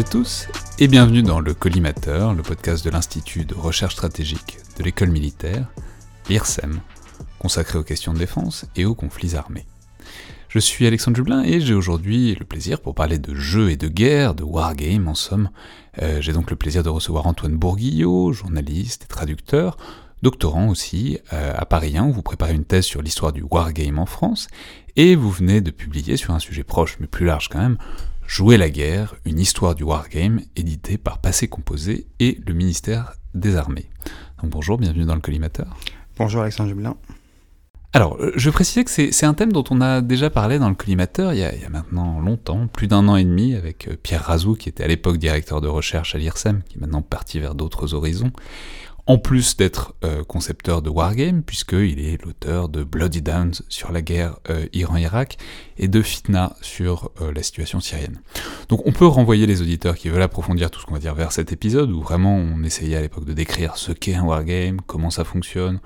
Et tous, et bienvenue dans le Collimateur, le podcast de l'Institut de recherche stratégique de l'école militaire, l'IRSEM, consacré aux questions de défense et aux conflits armés. Je suis Alexandre Jublin et j'ai aujourd'hui le plaisir pour parler de jeux et de guerre, de wargame en somme. Euh, j'ai donc le plaisir de recevoir Antoine Bourguillot, journaliste et traducteur, doctorant aussi euh, à Paris 1 où vous préparez une thèse sur l'histoire du wargame en France et vous venez de publier sur un sujet proche mais plus large quand même Jouer la guerre, une histoire du wargame, édité par Passé Composé et le ministère des Armées. Donc bonjour, bienvenue dans le collimateur. Bonjour Alexandre Jublin. Alors, euh, je précisais que c'est un thème dont on a déjà parlé dans le collimateur il y a, il y a maintenant longtemps, plus d'un an et demi, avec euh, Pierre Razou, qui était à l'époque directeur de recherche à l'IRSEM, qui est maintenant parti vers d'autres horizons en plus d'être euh, concepteur de Wargame, puisqu'il est l'auteur de Bloody Downs sur la guerre euh, Iran-Irak et de Fitna sur euh, la situation syrienne. Donc on peut renvoyer les auditeurs qui veulent approfondir tout ce qu'on va dire vers cet épisode, où vraiment on essayait à l'époque de décrire ce qu'est un Wargame, comment ça fonctionne,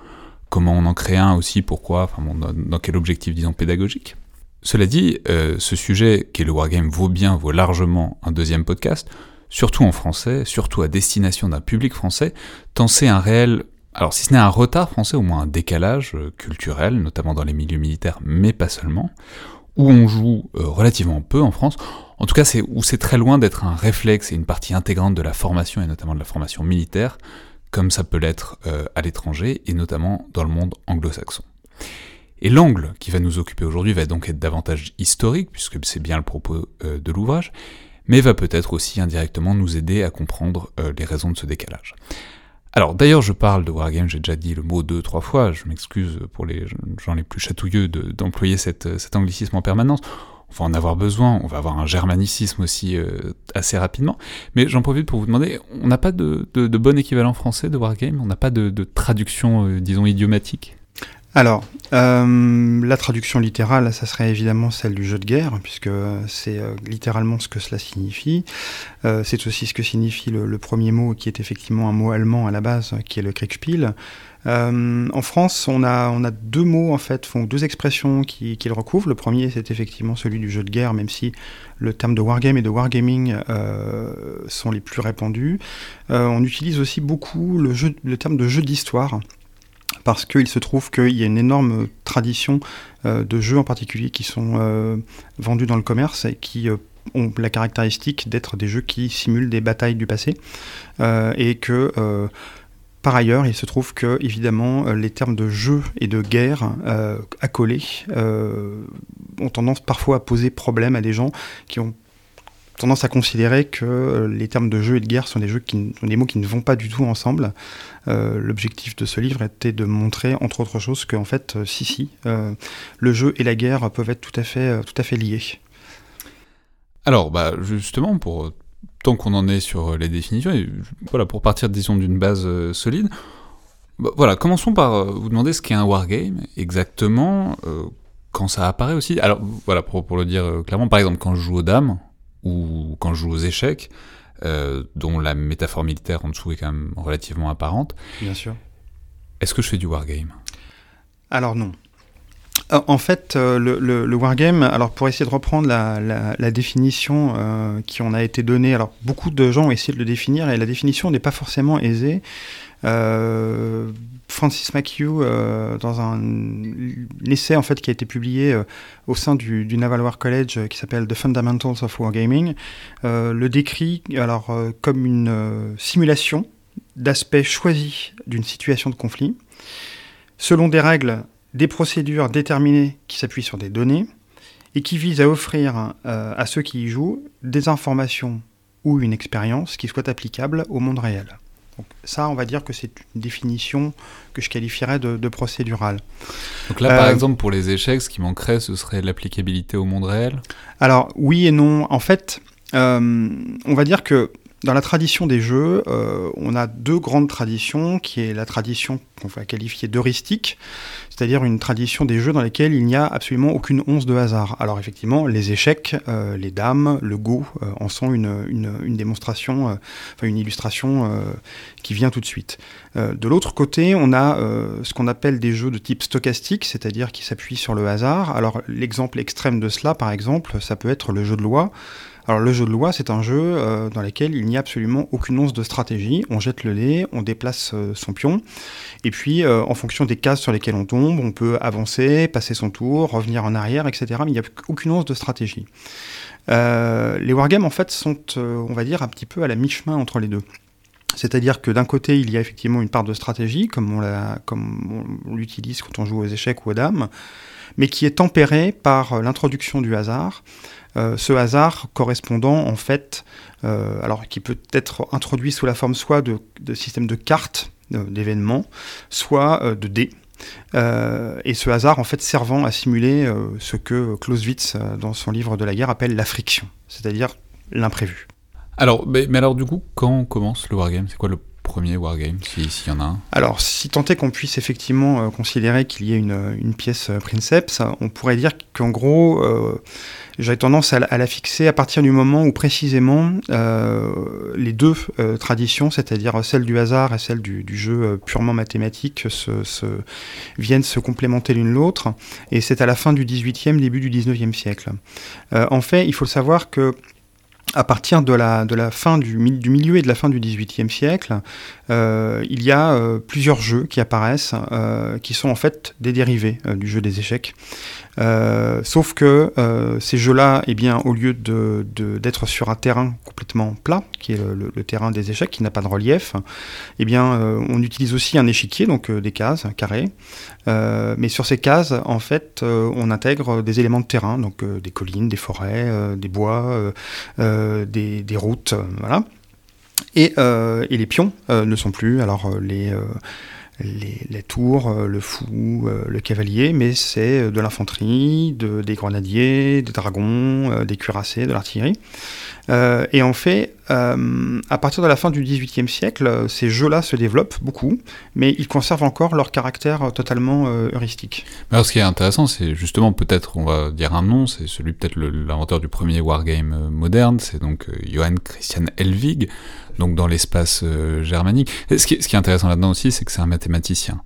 comment on en crée un aussi, pourquoi, enfin dans, quel objectif disons pédagogique. Cela dit, ce sujet qui est le Wargame vaut bien, vaut largement un deuxième podcast, surtout en français, surtout à destination d'un public français, tant c'est un réel, alors si ce n'est un retard français, au moins un décalage euh, culturel, notamment dans les milieux militaires, mais pas seulement, où on joue euh, relativement peu en France, en tout cas c'est où c'est très loin d'être un réflexe et une partie intégrante de la formation, et notamment de la formation militaire, comme ça peut l'être euh, à l'étranger, et notamment dans le monde anglo-saxon. Et l'angle qui va nous occuper aujourd'hui va donc être davantage historique, puisque c'est bien le propos de l'ouvrage, mais va peut-être aussi indirectement nous aider à comprendre euh, les raisons de ce décalage. Alors d'ailleurs je parle de Wargame, j'ai déjà dit le mot deux, trois fois, je m'excuse pour les gens les plus chatouilleux d'employer cet anglicisme en permanence, on va en avoir besoin, on va avoir un germanicisme aussi euh, assez rapidement, mais j'en profite pour vous demander, on n'a pas de, bon équivalent français de Wargame, on n'a pas de, traduction, euh, disons, idiomatique? Alors, euh, la traduction littérale, ça serait évidemment celle du jeu de guerre, puisque c'est euh, littéralement ce que cela signifie. Euh, c'est aussi ce que signifie le, premier mot, qui est effectivement un mot allemand à la base, qui est le Kriegspiel. en France, on a, deux mots, en fait, font deux expressions qui, le recouvrent. Le premier, c'est effectivement celui du jeu de guerre, même si le terme de wargame et de wargaming sont les plus répandus. on utilise aussi beaucoup le terme de jeu d'histoire parce qu'il se trouve qu'il y a une énorme tradition euh, de jeux en particulier qui sont euh, vendus dans le commerce et qui euh, ont la caractéristique d'être des jeux qui simulent des batailles du passé et que par ailleurs, il se trouve que, évidemment, les termes de jeu et de guerre accolés ont tendance parfois à poser problème à des gens qui ont tendance à considérer que euh, les termes de jeu et de guerre sont des, mots qui ne vont pas du tout ensemble. Euh, l'objectif de ce livre était de montrer, entre autres choses, qu'en fait, euh, si, si, le jeu et la guerre peuvent être tout à fait, liés. Alors, bah, justement, pour tant qu'on en est sur les définitions, voilà, pour partir, disons, d'une base solide, bah, voilà, commençons par vous demander ce qu'est un wargame exactement, quand ça apparaît aussi. Alors, voilà, pour le dire clairement, par exemple, quand je joue aux dames, ou quand je joue aux échecs, euh, dont la métaphore militaire en dessous est quand même relativement apparente. Bien sûr. Est-ce que je fais du wargame? Alors non. Euh, en fait, euh, le, wargame, alors pour essayer de reprendre la, définition qui en a été donnée, alors beaucoup de gens ont essayé de le définir et la définition n'est pas forcément aisée. Euh, Francis McHugh, euh, dans un, essai en fait qui a été publié euh, au sein du, Naval War College qui s'appelle The Fundamentals of Wargaming, le décrit alors comme une simulation d'aspects choisis d'une situation de conflit, selon des règles, des procédures déterminées qui s'appuient sur des données et qui visent à offrir à ceux qui y jouent des informations ou une expérience qui soit applicable au monde réel. Donc ça, on va dire que c'est une définition que je qualifierais de, procédurale. Donc là, par euh, exemple, pour les échecs, ce qui manquerait, ce serait l'applicabilité au monde réel? Alors oui et non. En fait, euh, on va dire que dans la tradition des jeux, euh, on a deux grandes traditions, qui est la tradition qu'on va qualifier d'heuristique, c'est-à-dire une tradition des jeux dans lesquels il n'y a absolument aucune once de hasard. Alors effectivement, les échecs, euh, les dames, le go euh, en sont une, une, démonstration, enfin une illustration qui vient tout de suite. de l'autre côté, on a ce qu'on appelle des jeux de type stochastique, c'est-à-dire qui s'appuient sur le hasard. Alors l'exemple extrême de cela, par exemple, ça peut être le jeu de loi. Alors le jeu de loi, c'est un jeu euh, dans lequel il n'y a absolument aucune once de stratégie. On jette le dé, on déplace euh, son pion, et puis euh, en fonction des cases sur lesquelles on tombe, on peut avancer, passer son tour, revenir en arrière, etc. Mais il n'y a aucune once de stratégie. les wargames, en fait, sont, on va dire, un petit peu à la mi-chemin entre les deux. C'est-à-dire que d'un côté, il y a effectivement une part de stratégie, comme on l'utilise quand on joue aux échecs ou aux dames, mais qui est tempérée par l'introduction du hasard. Euh, ce hasard correspondant en fait, euh, alors qui peut être introduit sous la forme soit de, systèmes de cartes euh, d'événements, soit de dés. et ce hasard en fait servant à simuler ce que Clausewitz dans son livre de la guerre appelle la friction, c'est-à-dire l'imprévu. Alors, mais, alors du coup, quand commence le wargame? C'est quoi le premier wargame, s'il y en a un Alors, si tant est qu'on puisse effectivement euh, considérer qu'il y ait une, pièce euh, Princeps, on pourrait dire qu'en gros, euh, j'aurais tendance à, la fixer à partir du moment où précisément les deux traditions, c'est-à-dire celle du hasard et celle du, jeu purement mathématique, viennent se complémenter l'une l'autre, et c'est à la fin du 18e, début du 19e siècle. en fait, il faut savoir que à partir de la, fin du, du, milieu et de la fin du XVIIIe siècle, euh, il y a euh, plusieurs jeux qui apparaissent, euh, qui sont en fait des dérivés du jeu des échecs. Sauf que ces jeux-là, eh bien, au lieu d'être sur un terrain complètement plat, qui est le, terrain des échecs, qui n'a pas de relief, eh bien, on utilise aussi un échiquier, donc des cases, carrées. mais sur ces cases, en fait, on intègre des éléments de terrain, donc des collines, des forêts, des bois, des, routes, voilà. Euh, et, les pions euh, ne sont plus, alors euh, les, les, tours, le fou, le cavalier, mais c'est de l'infanterie, de, des grenadiers, des dragons, des cuirassés, de l'artillerie. et en fait, à partir de la fin du XVIIIe siècle, ces jeux-là se développent beaucoup, mais ils conservent encore leur caractère totalement heuristique. Alors, ce qui est intéressant, c'est justement peut-être, on va dire un nom, c'est celui peut-être l'inventeur du premier wargame moderne, c'est donc Johann Christian Helvig donc dans l'espace euh, germanique. Ce qui, est intéressant là-dedans aussi, c'est que c'est un mathématicien.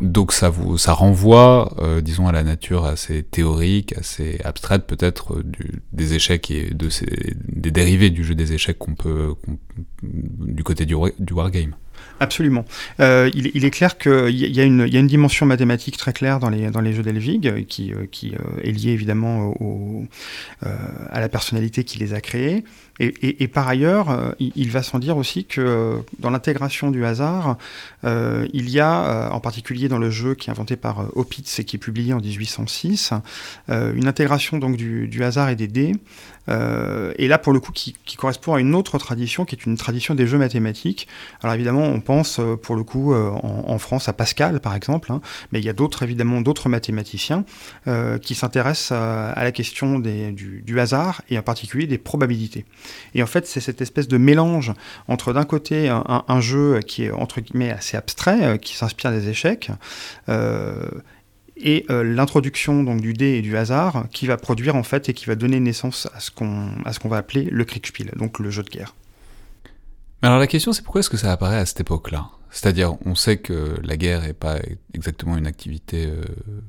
Donc ça, vous, ça renvoie, euh, disons, à la nature assez théorique, assez abstraite peut-être euh, des échecs et de ces, des dérivés du jeu des échecs qu'on peut, du côté du, du wargame. Absolument. Euh, il, est clair qu'il y, a une, dimension mathématique très claire dans les, jeux d'Elvig qui, qui est liée évidemment à la personnalité qui les a créés. Et, par ailleurs, euh, il, va sans dire aussi que euh, dans l'intégration du hasard, euh, il y a, en particulier dans le jeu qui est inventé par Opitz et qui est publié en 1806, une intégration donc du, hasard et des dés euh, et là, pour le coup, qui, correspond à une autre tradition, qui est une tradition des jeux mathématiques. Alors évidemment, on pense euh, pour le coup euh, en, France à Pascal, par exemple, hein, mais il y a d'autres évidemment d'autres mathématiciens qui s'intéressent à, la question du, hasard et en particulier des probabilités. Et en fait, c'est cette espèce de mélange entre d'un côté un, jeu qui est entre guillemets assez abstrait, qui s'inspire des échecs et euh, l'introduction donc du dé et du hasard qui va produire en fait et qui va donner naissance à ce qu'on à ce qu'on va appeler le Kriegspiel, donc le jeu de guerre. Mais alors la question c'est pourquoi est-ce que ça apparaît à cette époque-là? C'est-à-dire on sait que la guerre n'est pas exactement une activité euh,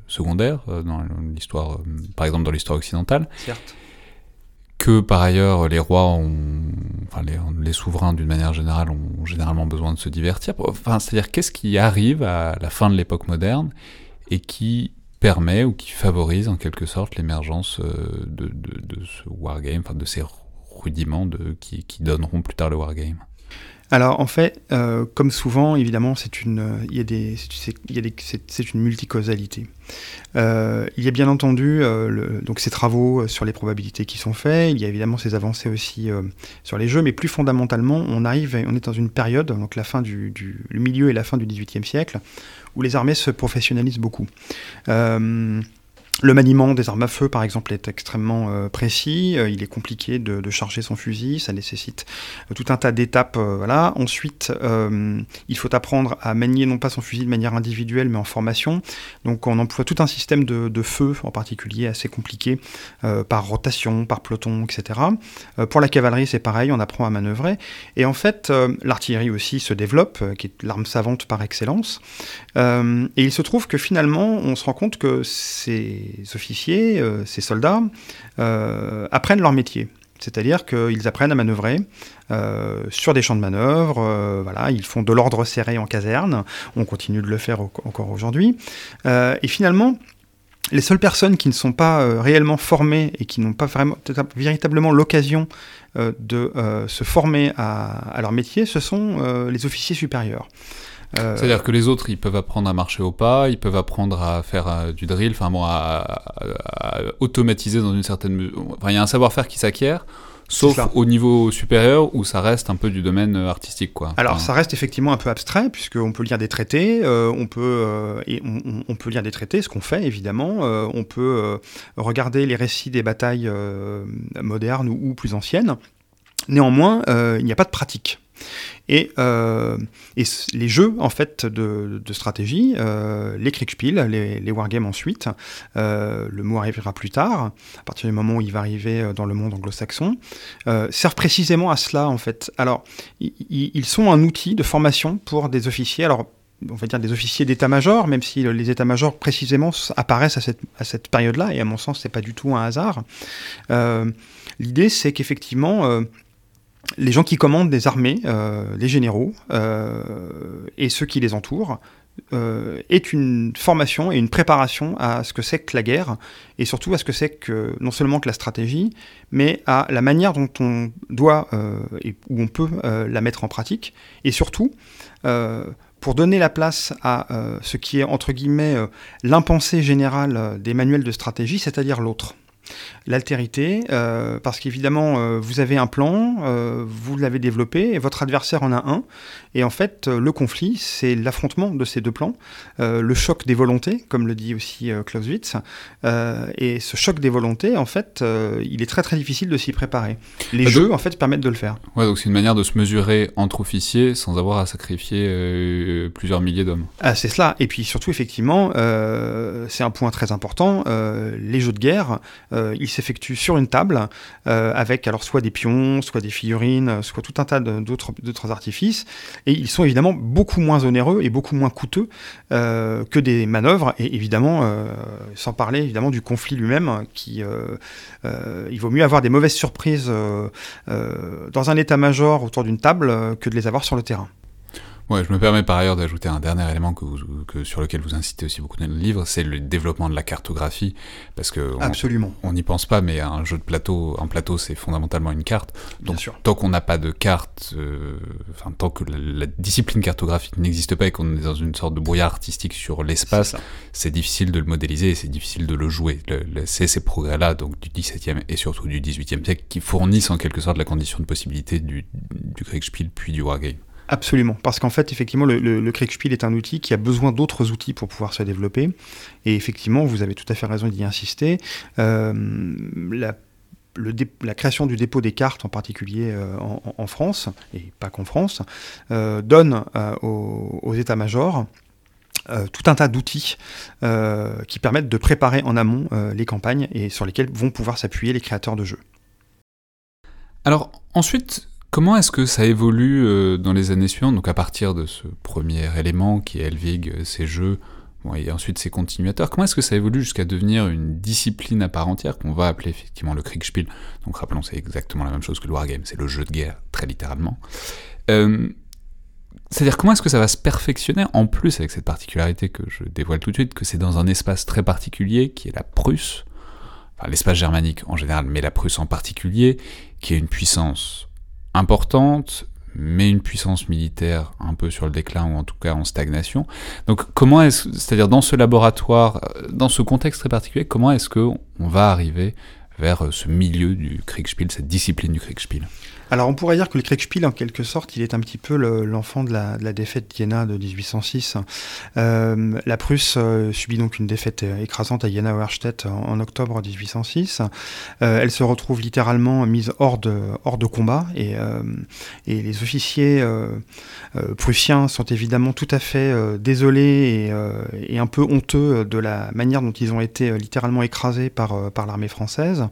secondaire euh, dans l'histoire, par exemple dans l'histoire occidentale. Certes. Que par ailleurs les rois ont, enfin les, les souverains d'une manière générale ont généralement besoin de se divertir. Enfin c'est-à-dire qu'est-ce qui arrive à la fin de l'époque moderne? Et qui permet ou qui favorise en quelque sorte l'émergence euh, de, de, ce wargame, enfin de ces rudiments de, qui, donneront plus tard le wargame. Alors en fait, euh, comme souvent, évidemment, c'est une, il a des, c'est une multicausalité. Euh, il y a bien entendu donc ces travaux sur les probabilités qui sont faits. Il y a évidemment ces avancées aussi sur les jeux, mais plus fondamentalement, on arrive, on est dans une période, donc la fin du, du le milieu et la fin du XVIIIe siècle, où les armées se professionnalisent beaucoup. Euh, le maniement des armes à feu, par exemple, est extrêmement euh, précis. Euh, il est compliqué de, charger son fusil. Ça nécessite euh, tout un tas d'étapes. voilà. Ensuite, il faut apprendre à manier non pas son fusil de manière individuelle, mais en formation. Donc, on emploie tout un système de, feu, en particulier, assez compliqué, par rotation, par peloton, etc. pour la cavalerie, c'est pareil. On apprend à manœuvrer. Et en fait, l'artillerie aussi se développe, qui est l'arme savante par excellence. et il se trouve que finalement, on se rend compte que c'est officiers, euh, ces soldats, euh, apprennent leur métier. C'est-à-dire qu'ils apprennent à manœuvrer sur des champs de manœuvre. voilà, ils font de l'ordre serré en caserne. On continue de le faire encore aujourd'hui. et finalement, les seules personnes qui ne sont pas euh, réellement formées et qui n'ont pas vraiment, véritablement l'occasion euh, de euh, se former à, leur métier, ce sont les officiers supérieurs. C'est-à-dire que les autres, ils peuvent apprendre à marcher au pas, ils peuvent apprendre à faire du drill, enfin bon, à, à, automatiser dans une certaine mesure. Enfin, il y a un savoir-faire qui s'acquiert sauf au niveau supérieur où ça reste un peu du domaine euh, artistique. Quoi. Alors ça reste effectivement un peu abstrait, puisqu'on peut lire des traités, euh, on, peut, euh, et on, peut lire des traités, ce qu'on fait évidemment, on peut regarder les récits des batailles modernes ou, plus anciennes. Néanmoins, il n'y a pas de pratique. Et, euh, les jeux en fait de, de stratégie, euh, les Kriegspiel, les, les wargames ensuite, euh, le mot arrivera plus tard, à partir du moment où il va arriver dans le monde anglo-saxon, servent précisément à cela en fait. Alors, ils sont un outil de formation pour des officiers. Alors, on va dire des officiers d'état-major, même si les états-majors précisément apparaissent à cette, à cette période-là, et à mon sens, c'est pas du tout un hasard. L'idée, c'est qu'effectivement, les gens qui commandent des armées, euh, les généraux euh, et ceux qui les entourent, euh, est une formation et une préparation à ce que c'est que la guerre et surtout à ce que c'est que non seulement que la stratégie, mais à la manière dont on doit et où on peut la mettre en pratique et surtout pour donner la place à ce qui est entre guillemets l'impensé général des manuels de stratégie, c'est-à-dire l'autre l'altérité, euh, parce qu'évidemment, euh, vous avez un plan, euh, vous l'avez développé, et votre adversaire en a un, et en fait, le conflit, c'est l'affrontement de ces deux plans, le choc des volontés, comme le dit aussi Clausewitz, et ce choc des volontés, en fait, il est très très difficile de s'y préparer. Les bah, jeux, en fait, permettent de le faire. Ouais, donc c'est une manière de se mesurer entre officiers sans avoir à sacrifier plusieurs milliers d'hommes. Ah, c'est cela, et puis surtout, effectivement, c'est un point très important, les jeux de guerre, ils s'effectue sur une table euh, avec alors soit des pions, soit des figurines, soit tout un tas d'autres artifices. Et ils sont évidemment beaucoup moins onéreux et beaucoup moins coûteux euh, que des manœuvres. Et évidemment, euh, sans parler évidemment du conflit lui-même, qui il vaut mieux avoir des mauvaises surprises dans un état-major autour d'une table que de les avoir sur le terrain. Ouais, je me permets par ailleurs d'ajouter un dernier élément que, que, sur lequel vous incitez aussi beaucoup dans le livre, c'est le développement de la cartographie, parce que on, absolument, on n'y pense pas, mais un jeu de plateau, un plateau, c'est fondamentalement une carte. Donc, tant qu'on n'a pas de carte, euh, enfin tant que la, discipline cartographique n'existe pas et qu'on est dans une sorte de brouillard artistique sur l'espace, c'est difficile de le modéliser et c'est difficile de le jouer. C'est ces progrès-là, donc du XVIIe et surtout du XVIIIe siècle, qui fournissent en quelque sorte la condition de possibilité du, du Kriegspiel puis du wargame. Absolument, parce qu'en fait, effectivement, le, le, est un outil qui a besoin d'autres outils pour pouvoir se développer. Et effectivement, vous avez tout à fait raison d'y insister. Euh, la, création du dépôt des cartes, en particulier euh, en, France, et pas qu'en France, euh, donne aux, états-majors tout un tas d'outils qui permettent de préparer en amont les campagnes et sur lesquels vont pouvoir s'appuyer les créateurs de jeux. Alors ensuite, Comment est-ce que ça évolue euh, dans les années suivantes, donc à partir de ce premier élément qui est Elvig, euh, ses jeux, et ensuite ses continuateurs, comment est-ce que ça évolue jusqu'à devenir une discipline à part entière qu'on va appeler effectivement le Kriegspiel Donc rappelons, c'est exactement la même chose que le Wargame, c'est le jeu de guerre, très littéralement. Euh, c'est-à-dire comment est-ce que ça va se perfectionner, en plus avec cette particularité que je dévoile tout de suite, que c'est dans un espace très particulier, qui est la Prusse, enfin l'espace germanique en général, mais la Prusse en particulier, qui est une puissance importante, mais une puissance militaire un peu sur le déclin ou en tout cas en stagnation. Donc comment est-ce, c'est-à-dire dans ce laboratoire, euh, dans ce contexte très particulier, comment est-ce qu'on va arriver vers euh, ce milieu du Kriegspiel, cette discipline du Kriegspiel alors on pourrait dire que le Kriegspiel, en quelque sorte, il est un petit peu l'enfant de, la, défaite d'Iéna de 1806. Euh, la Prusse euh, subit donc une défaite euh, écrasante à Jena-Auerstedt en, octobre 1806. elle se retrouve littéralement mise hors de, combat et, les officiers prussiens sont évidemment tout à fait désolés et, un peu honteux de la manière dont ils ont été littéralement écrasés par l'armée française.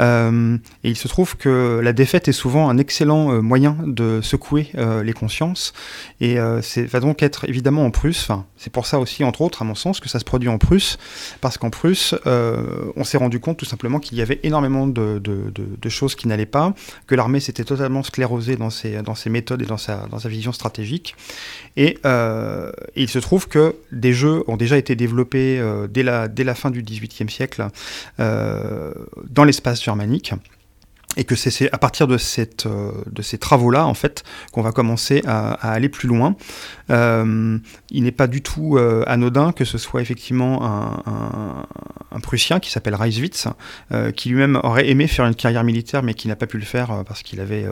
Et il se trouve que la défaite est souvent un excellent moyen de secouer les consciences, et c'est va donc être évidemment en Prusse, c'est pour ça aussi, entre autres, à mon sens, que ça se produit en Prusse, parce qu'en Prusse, on s'est rendu compte tout simplement qu'il y avait énormément de, choses qui n'allaient pas, que l'armée s'était totalement sclérosée dans ses, méthodes et dans sa, vision stratégique. Et, euh, il se trouve que des jeux ont déjà été développés euh, dès, la, fin du XVIIIe siècle euh, dans l'espace et que c'est à partir euh, de ces travaux-là, en fait, qu'on va commencer à, aller plus loin. Euh, il n'est pas du tout euh, anodin que ce soit effectivement un, un, Prussien qui s'appelle Reiswitz, qui lui-même aurait aimé faire une carrière militaire, mais qui n'a pas pu le faire parce qu'il avait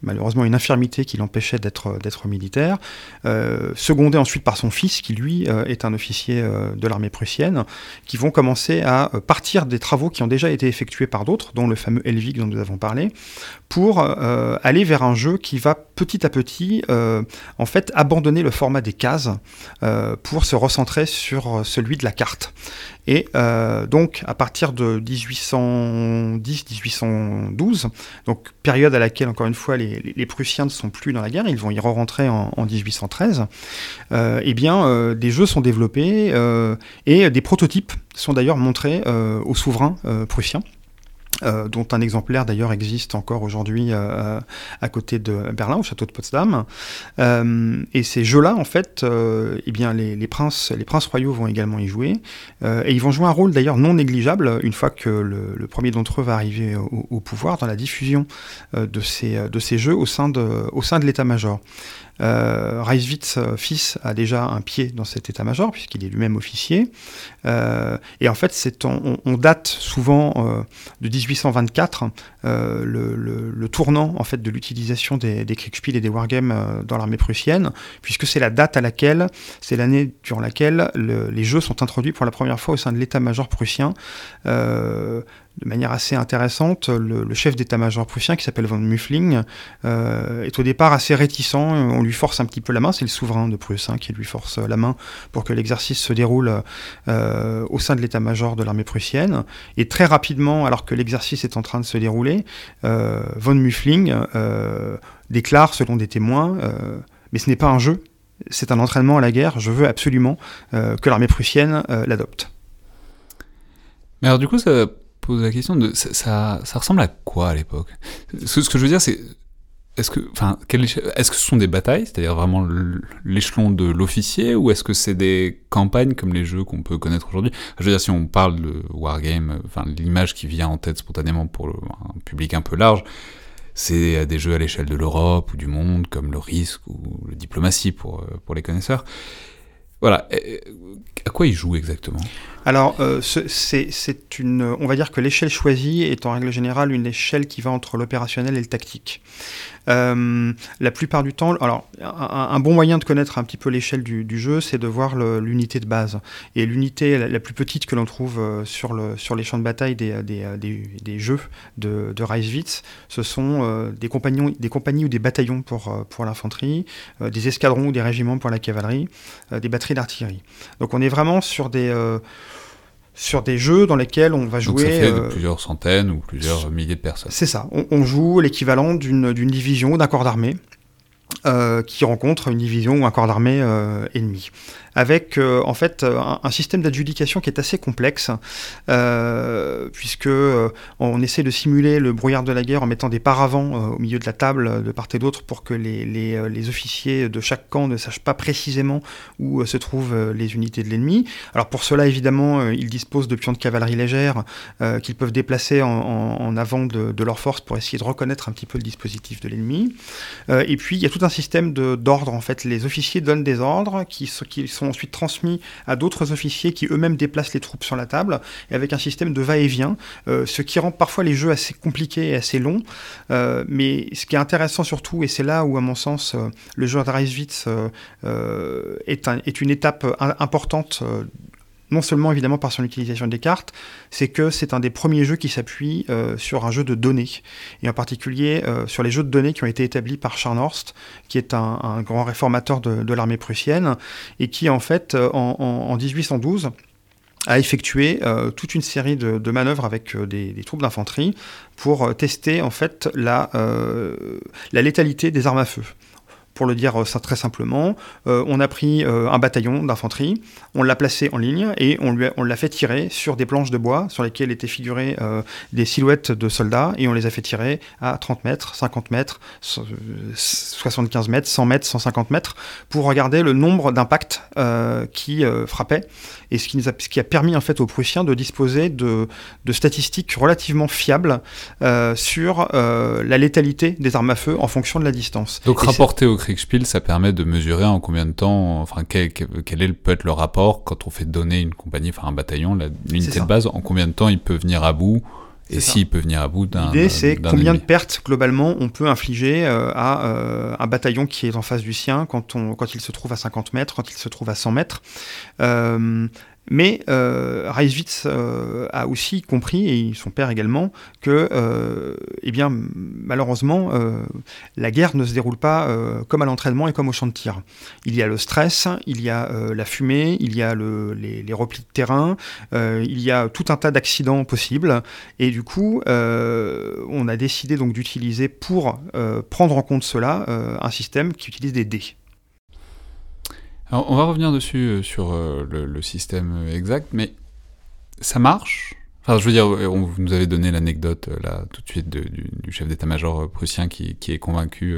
malheureusement une infirmité qui l'empêchait d'être militaire. secondé ensuite par son fils, qui lui est un officier de l'armée prussienne, qui vont commencer à partir des travaux qui ont déjà été effectués par d'autres, dont le fameux Helvig dont nous avons parlé pour euh, aller vers un jeu qui va petit à petit euh, en fait abandonner le format des cases euh, pour se recentrer sur celui de la carte. Et donc à partir de 1810-1812, donc période à laquelle encore une fois les, Prussiens ne sont plus dans la guerre, ils vont y re-rentrer en, 1813, eh bien des jeux sont développés et des prototypes sont d'ailleurs montrés aux souverains prussiens. Euh, dont un exemplaire d'ailleurs existe encore aujourd'hui euh, à côté de Berlin, au château de Potsdam. Euh, et ces jeux-là, en fait, eh bien, les, princes, les princes royaux vont également y jouer. et ils vont jouer un rôle d'ailleurs non négligeable une fois que le, premier d'entre eux va arriver au, pouvoir dans la diffusion de, ces, de ces jeux au sein de, au sein de l'état-major. Euh, Reiswitz, euh, fils, a déjà un pied dans cet état-major, puisqu'il est lui-même officier. Euh, et en fait, on, date souvent de 1824 le, tournant en fait, de l'utilisation des, des et des wargames dans l'armée prussienne, puisque c'est la date à laquelle, c'est l'année durant laquelle les jeux sont introduits pour la première fois au sein de l'état-major prussien de manière assez intéressante, le, chef d'état-major prussien, qui s'appelle von Muffling, euh, est au départ assez réticent. On lui force un petit peu la main. C'est le souverain de Prusse hein, qui lui force la main pour que l'exercice se déroule euh, au sein de l'état-major de l'armée prussienne. Et très rapidement, alors que l'exercice est en train de se dérouler, euh, von Muffling déclare, selon des témoins, mais ce n'est pas un jeu, c'est un entraînement à la guerre. Je veux absolument que l'armée prussienne l'adopte. Mais alors du coup, ça pose la question de ça, ça, ressemble à quoi à l'époque? Ce, que je veux dire, c'est est-ce que, enfin, est-ce que ce sont des batailles, c'est-à-dire vraiment l'échelon de l'officier, ou est-ce que c'est des campagnes comme les jeux qu'on peut connaître aujourd'hui? Je veux dire, si on parle de wargame, enfin, l'image qui vient en tête spontanément pour un public un peu large, c'est des jeux à l'échelle de l'Europe ou du monde, comme le risque ou le diplomatie pour, pour les connaisseurs. Voilà. À quoi ils jouent exactement? Alors, euh, c'est une, on va dire que l'échelle choisie est en règle générale une échelle qui va entre l'opérationnel et le tactique. Euh, la plupart du temps, alors un, bon moyen de connaître un petit peu l'échelle du, jeu, c'est de voir l'unité de base. Et l'unité la, plus petite que l'on trouve euh, sur, le, sur les champs de bataille des, des, des, jeux de, de Reiswitz, ce sont des, des compagnies ou des bataillons pour l'infanterie, des escadrons ou des régiments pour la cavalerie, des batteries d'artillerie. Donc on est vraiment sur des sur des jeux dans lesquels on va jouer. Donc ça fait de euh, plusieurs centaines ou plusieurs milliers de personnes. C'est ça. On, on joue l'équivalent d'une division d'un corps d'armée. Euh, qui rencontre une division ou un corps d'armée euh, ennemi avec euh, en fait un, système d'adjudication qui est assez complexe, puisque on essaie de simuler le brouillard de la guerre en mettant des paravents au milieu de la table de part et d'autre pour que les, les, officiers de chaque camp ne sachent pas précisément où se trouvent les unités de l'ennemi. Alors pour cela, évidemment, ils disposent de pions de cavalerie légère qu'ils peuvent déplacer en, en, avant de, de, leur force pour essayer de reconnaître un petit peu le dispositif de l'ennemi. et puis il y a tout un système d'ordre en fait. Les officiers donnent des ordres qui, qui sont ensuite transmis à d'autres officiers qui eux-mêmes déplacent les troupes sur la table, et avec un système de va-et-vient, euh, ce qui rend parfois les jeux assez compliqués et assez longs. Euh, mais ce qui est intéressant surtout, et c'est là où à mon sens euh, le jeu de Reiswitz est, est, une étape importante non seulement évidemment par son utilisation des cartes, c'est que c'est un des premiers jeux qui s'appuie euh, sur un jeu de données, et en particulier euh, sur les jeux de données qui ont été établis par Scharnhorst, qui est un, grand réformateur de, l'armée prussienne, et qui en fait, euh, en, en 1812, a effectué toute une série de, manœuvres avec des, troupes d'infanterie pour tester en fait la, la létalité des armes à feu pour le dire euh, très simplement, euh, on a pris euh, un bataillon d'infanterie, on l'a placé en ligne et on, lui on l'a fait tirer sur des planches de bois sur lesquelles étaient figurées des silhouettes de soldats et on les a fait tirer à 30 mètres, 50 mètres, 75 mètres, 100 mètres, 150 mètres pour regarder le nombre d'impacts qui frappaient et ce qui, nous a, ce qui, a, permis en fait aux Prussiens de disposer de, de statistiques relativement fiables sur la létalité des armes à feu en fonction de la distance. Donc rapporté au Kriegspiel, ça permet de mesurer en combien de temps, enfin quel, quel est, peut être le rapport quand on fait donner une compagnie, enfin un bataillon, l'unité de base, en combien de temps il peut venir à bout et s'il peut venir à bout d'un. L'idée, c'est combien de pertes globalement on peut infliger euh, à euh, un bataillon qui est en face du sien quand, on, quand il se trouve à 50 mètres, quand il se trouve à 100 mètres. Euh, mais euh, Reiswitz euh, a aussi compris, et son père également, que, euh, eh bien, malheureusement, euh, la guerre ne se déroule pas comme à l'entraînement et comme au champ de tir. Il y a le stress, il y a la fumée, il y a le, les, les, replis de terrain, il y a tout un tas d'accidents possibles, et du coup, on a décidé donc d'utiliser pour prendre en compte cela un système qui utilise des dés. Alors, on va revenir dessus euh, sur euh, le, système exact, mais ça marche? Enfin, je veux dire, vous nous avez donné l'anecdote euh, là tout de suite du, chef d'état-major prussien qui, est convaincu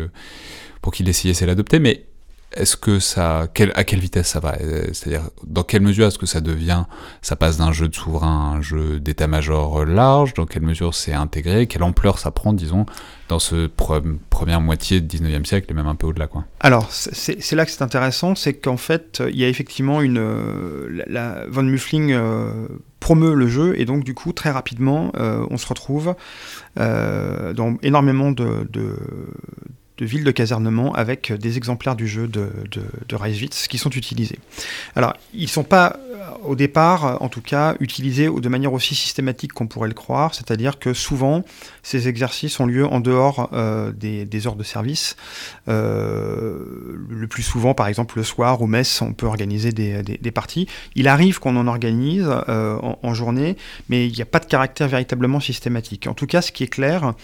pour qu'il essayait l'adopter, mais est-ce que ça, à quelle vitesse ça va? C'est-à-dire, dans quelle mesure est-ce que ça devient, ça passe d'un jeu de souverain à un jeu d'état-major large? Dans quelle mesure c'est intégré? Quelle ampleur ça prend, disons, dans ce première moitié du 19e siècle et même un peu au-delà, quoi? Alors, c'est là que c'est intéressant, c'est qu'en fait, il y a effectivement une, euh, la, von Muffling euh, promeut le jeu et donc du coup très rapidement, euh, on se retrouve dans énormément de de villes de casernement avec des exemplaires du jeu de, de, de Reiswitz qui sont utilisés. Alors, ils ne sont pas, euh, au départ, en tout cas, utilisés de manière aussi systématique qu'on pourrait le croire, c'est-à-dire que souvent, ces exercices ont lieu en dehors euh, des, des, heures de service. Euh, le plus souvent, par exemple, le soir, au mess, on peut organiser des, des, parties. Il arrive qu'on en organise euh, en, journée, mais il n'y a pas de caractère véritablement systématique. En tout cas, ce qui est clair,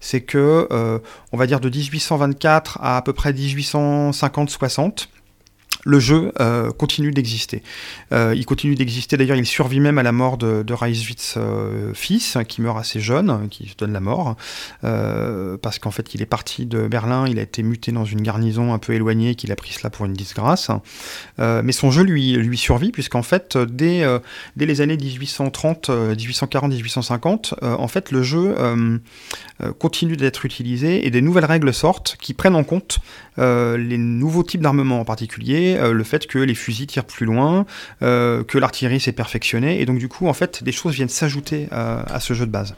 c'est que, euh, on va dire de 1824 à à peu près 1850-60, le jeu euh, continue d'exister. Euh, il continue d'exister, d'ailleurs, il survit même à la mort de, de Reiswitz euh, fils, qui meurt assez jeune, qui se donne la mort, parce qu'en fait, il est parti de Berlin, il a été muté dans une garnison un peu éloignée, qu'il a pris cela pour une disgrâce. Mais son jeu lui, lui survit, puisqu'en fait, dès, dès les années 1830, 1840, 1850, en fait, le jeu continue d'être utilisé et des nouvelles règles sortent qui prennent en compte les nouveaux types d'armement en particulier euh, le fait que les fusils tirent plus loin, euh, que l'artillerie s'est perfectionnée, et donc du coup, en fait, des choses viennent s'ajouter euh, à ce jeu de base.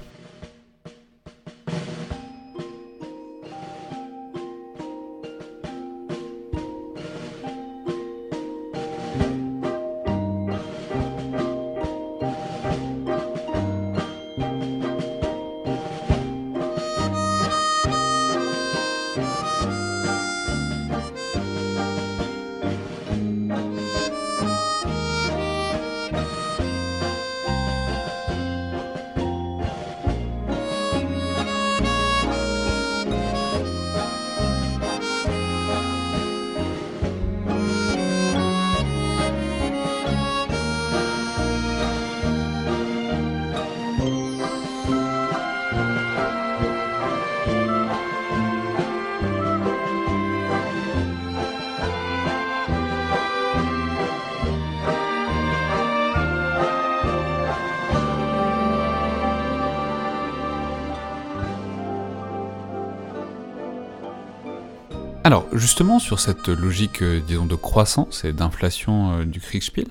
Sur cette logique, euh, disons, de croissance et d'inflation euh, du Kriegspiel,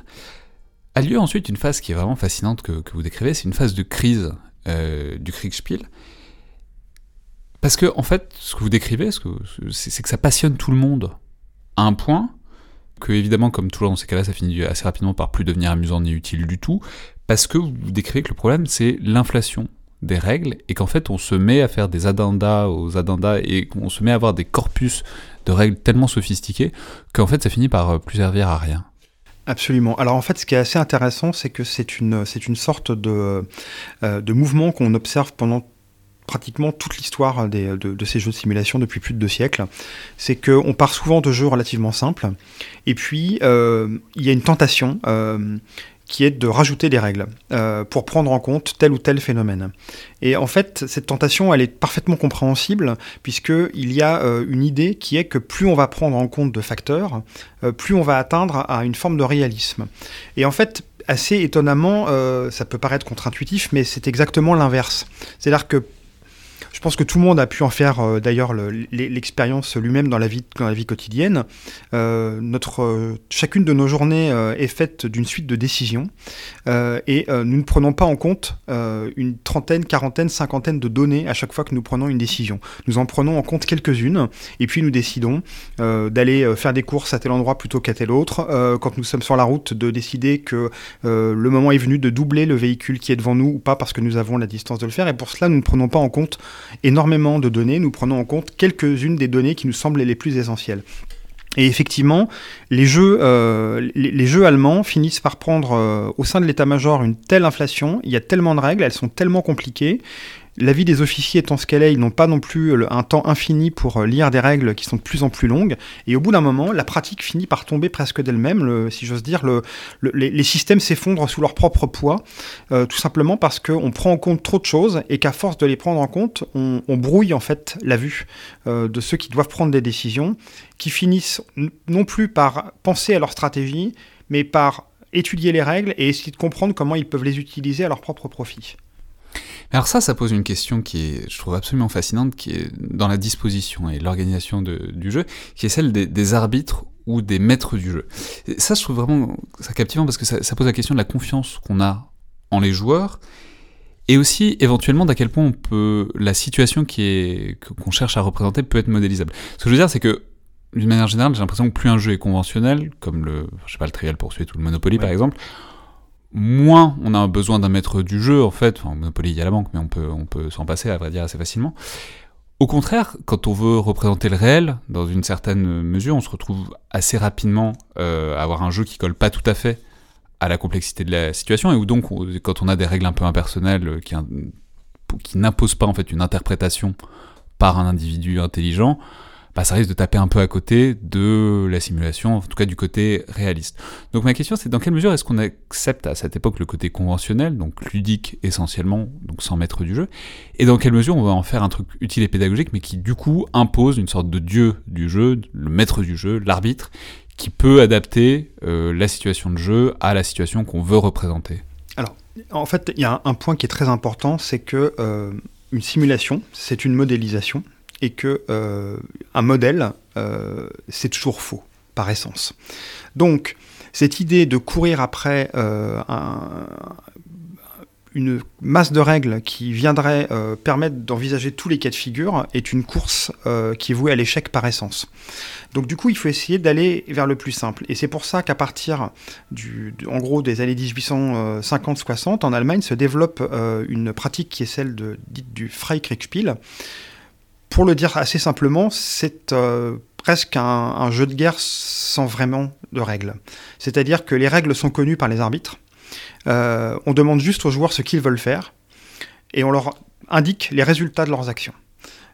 a lieu ensuite une phase qui est vraiment fascinante que, vous décrivez, c'est une phase de crise euh, du Kriegspiel. Parce que, en fait, ce que vous décrivez, c'est que ça passionne tout le monde à un point que, évidemment, comme toujours dans ces cas-là, ça finit assez rapidement par plus devenir amusant ni utile du tout, parce que vous décrivez que le problème, c'est l'inflation des règles et qu'en fait on se met à faire des addendas aux addendas et qu'on se met à avoir des corpus de règles tellement sophistiqués qu'en fait ça finit par euh, plus servir à rien. Absolument. Alors en fait, ce qui est assez intéressant, c'est que c'est une, sorte de, euh, de mouvement qu'on observe pendant pratiquement toute l'histoire de, ces jeux de simulation depuis plus de deux siècles. C'est qu'on part souvent de jeux relativement simples, et puis euh, il y a une tentation. Qui est de rajouter des règles euh, pour prendre en compte tel ou tel phénomène. Et en fait, cette tentation, elle est parfaitement compréhensible, puisqu'il y a euh, une idée qui est que plus on va prendre en compte de facteurs, euh, plus on va atteindre à une forme de réalisme. Et en fait, assez étonnamment, ça peut paraître contre-intuitif, mais c'est exactement l'inverse. C'est-à-dire que je pense que tout le monde a pu en faire euh, d'ailleurs l'expérience lui-même dans la vie quotidienne. Euh, euh, chacune de nos journées est faite d'une suite de décisions et nous ne prenons pas en compte une trentaine, quarantaine, cinquantaine de données à chaque fois que nous prenons une décision. Nous en prenons en compte quelques-unes et puis nous décidons d'aller faire des courses à tel endroit plutôt qu'à tel autre. quand nous sommes sur la route, de décider que le moment est venu de doubler le véhicule qui est devant nous ou pas parce que nous avons la distance de le faire. Et pour cela, nous ne prenons pas en compte énormément de données, nous prenons en compte quelques-unes des données qui nous semblent les plus essentielles. Et effectivement, les jeux, euh, allemands finissent par prendre euh, au sein de l'état-major une telle inflation, il y a tellement de règles, elles sont tellement compliquées la vie des officiers étant ce qu'elle est, ils n'ont pas non plus un temps infini pour euh, lire des règles qui sont de plus en plus longues. Et au bout d'un moment, la pratique finit par tomber presque d'elle-même. Si j'ose dire, le, les, systèmes s'effondrent sous leur propre poids, euh, tout simplement parce qu'on prend en compte trop de choses et qu'à force de les prendre en compte, on, brouille en fait la vue euh, de ceux qui doivent prendre des décisions, qui finissent non plus par penser à leur stratégie, mais par étudier les règles et essayer de comprendre comment ils peuvent les utiliser à leur propre profit. Alors ça, ça pose une question qui est, je trouve absolument fascinante, qui est dans la disposition et l'organisation du jeu, qui est celle des, arbitres ou des maîtres du jeu. ça, je trouve vraiment ça captivant parce que ça, pose la question de la confiance qu'on a en les joueurs et aussi éventuellement d'à quel point on peut la situation qui est qu'on cherche à représenter peut être modélisable. Ce que je veux dire, c'est que d'une manière générale, j'ai l'impression que plus un jeu est conventionnel, comme le, je sais pas, le Trivial Pursuit ou le Monopoly par exemple, moins on a besoin d'un maître du jeu, en fait. Enfin, Monopoly, il y a la banque, mais on peut, on peut s'en passer, à vrai dire, assez facilement. Au contraire, quand on veut représenter le réel, dans une certaine mesure, on se retrouve assez rapidement euh, à avoir un jeu qui colle pas tout à fait à la complexité de la situation, et où donc, quand on a des règles un peu impersonnelles euh, qui, qui n'imposent pas en fait une interprétation par un individu intelligent, bah, ça risque de taper un peu à côté de la simulation, en tout cas du côté réaliste. Donc ma question c'est dans quelle mesure est-ce qu'on accepte à cette époque le côté conventionnel, donc ludique essentiellement, donc sans maître du jeu, et dans quelle mesure on va en faire un truc utile et pédagogique, mais qui du coup impose une sorte de dieu du jeu, le maître du jeu, l'arbitre, qui peut adapter euh, la situation de jeu à la situation qu'on veut représenter? Alors, en fait, il y a un, point qui est très important, c'est que euh, une simulation, c'est une modélisation, et que euh, un modèle, euh, c'est toujours faux, par essence. Donc, cette idée de courir après euh, une masse de règles qui viendrait permettre d'envisager tous les cas de figure est une course qui est vouée à l'échec par essence. Donc du coup, il faut essayer d'aller vers le plus simple. Et c'est pour ça qu'à partir en gros des années 1850-60, en Allemagne se développe une pratique qui est celle dite du Freikriegspiel, pour le dire assez simplement, c'est euh, presque un, jeu de guerre sans vraiment de règles. C'est-à-dire que les règles sont connues par les arbitres. Euh, on demande juste aux joueurs ce qu'ils veulent faire et on leur indique les résultats de leurs actions.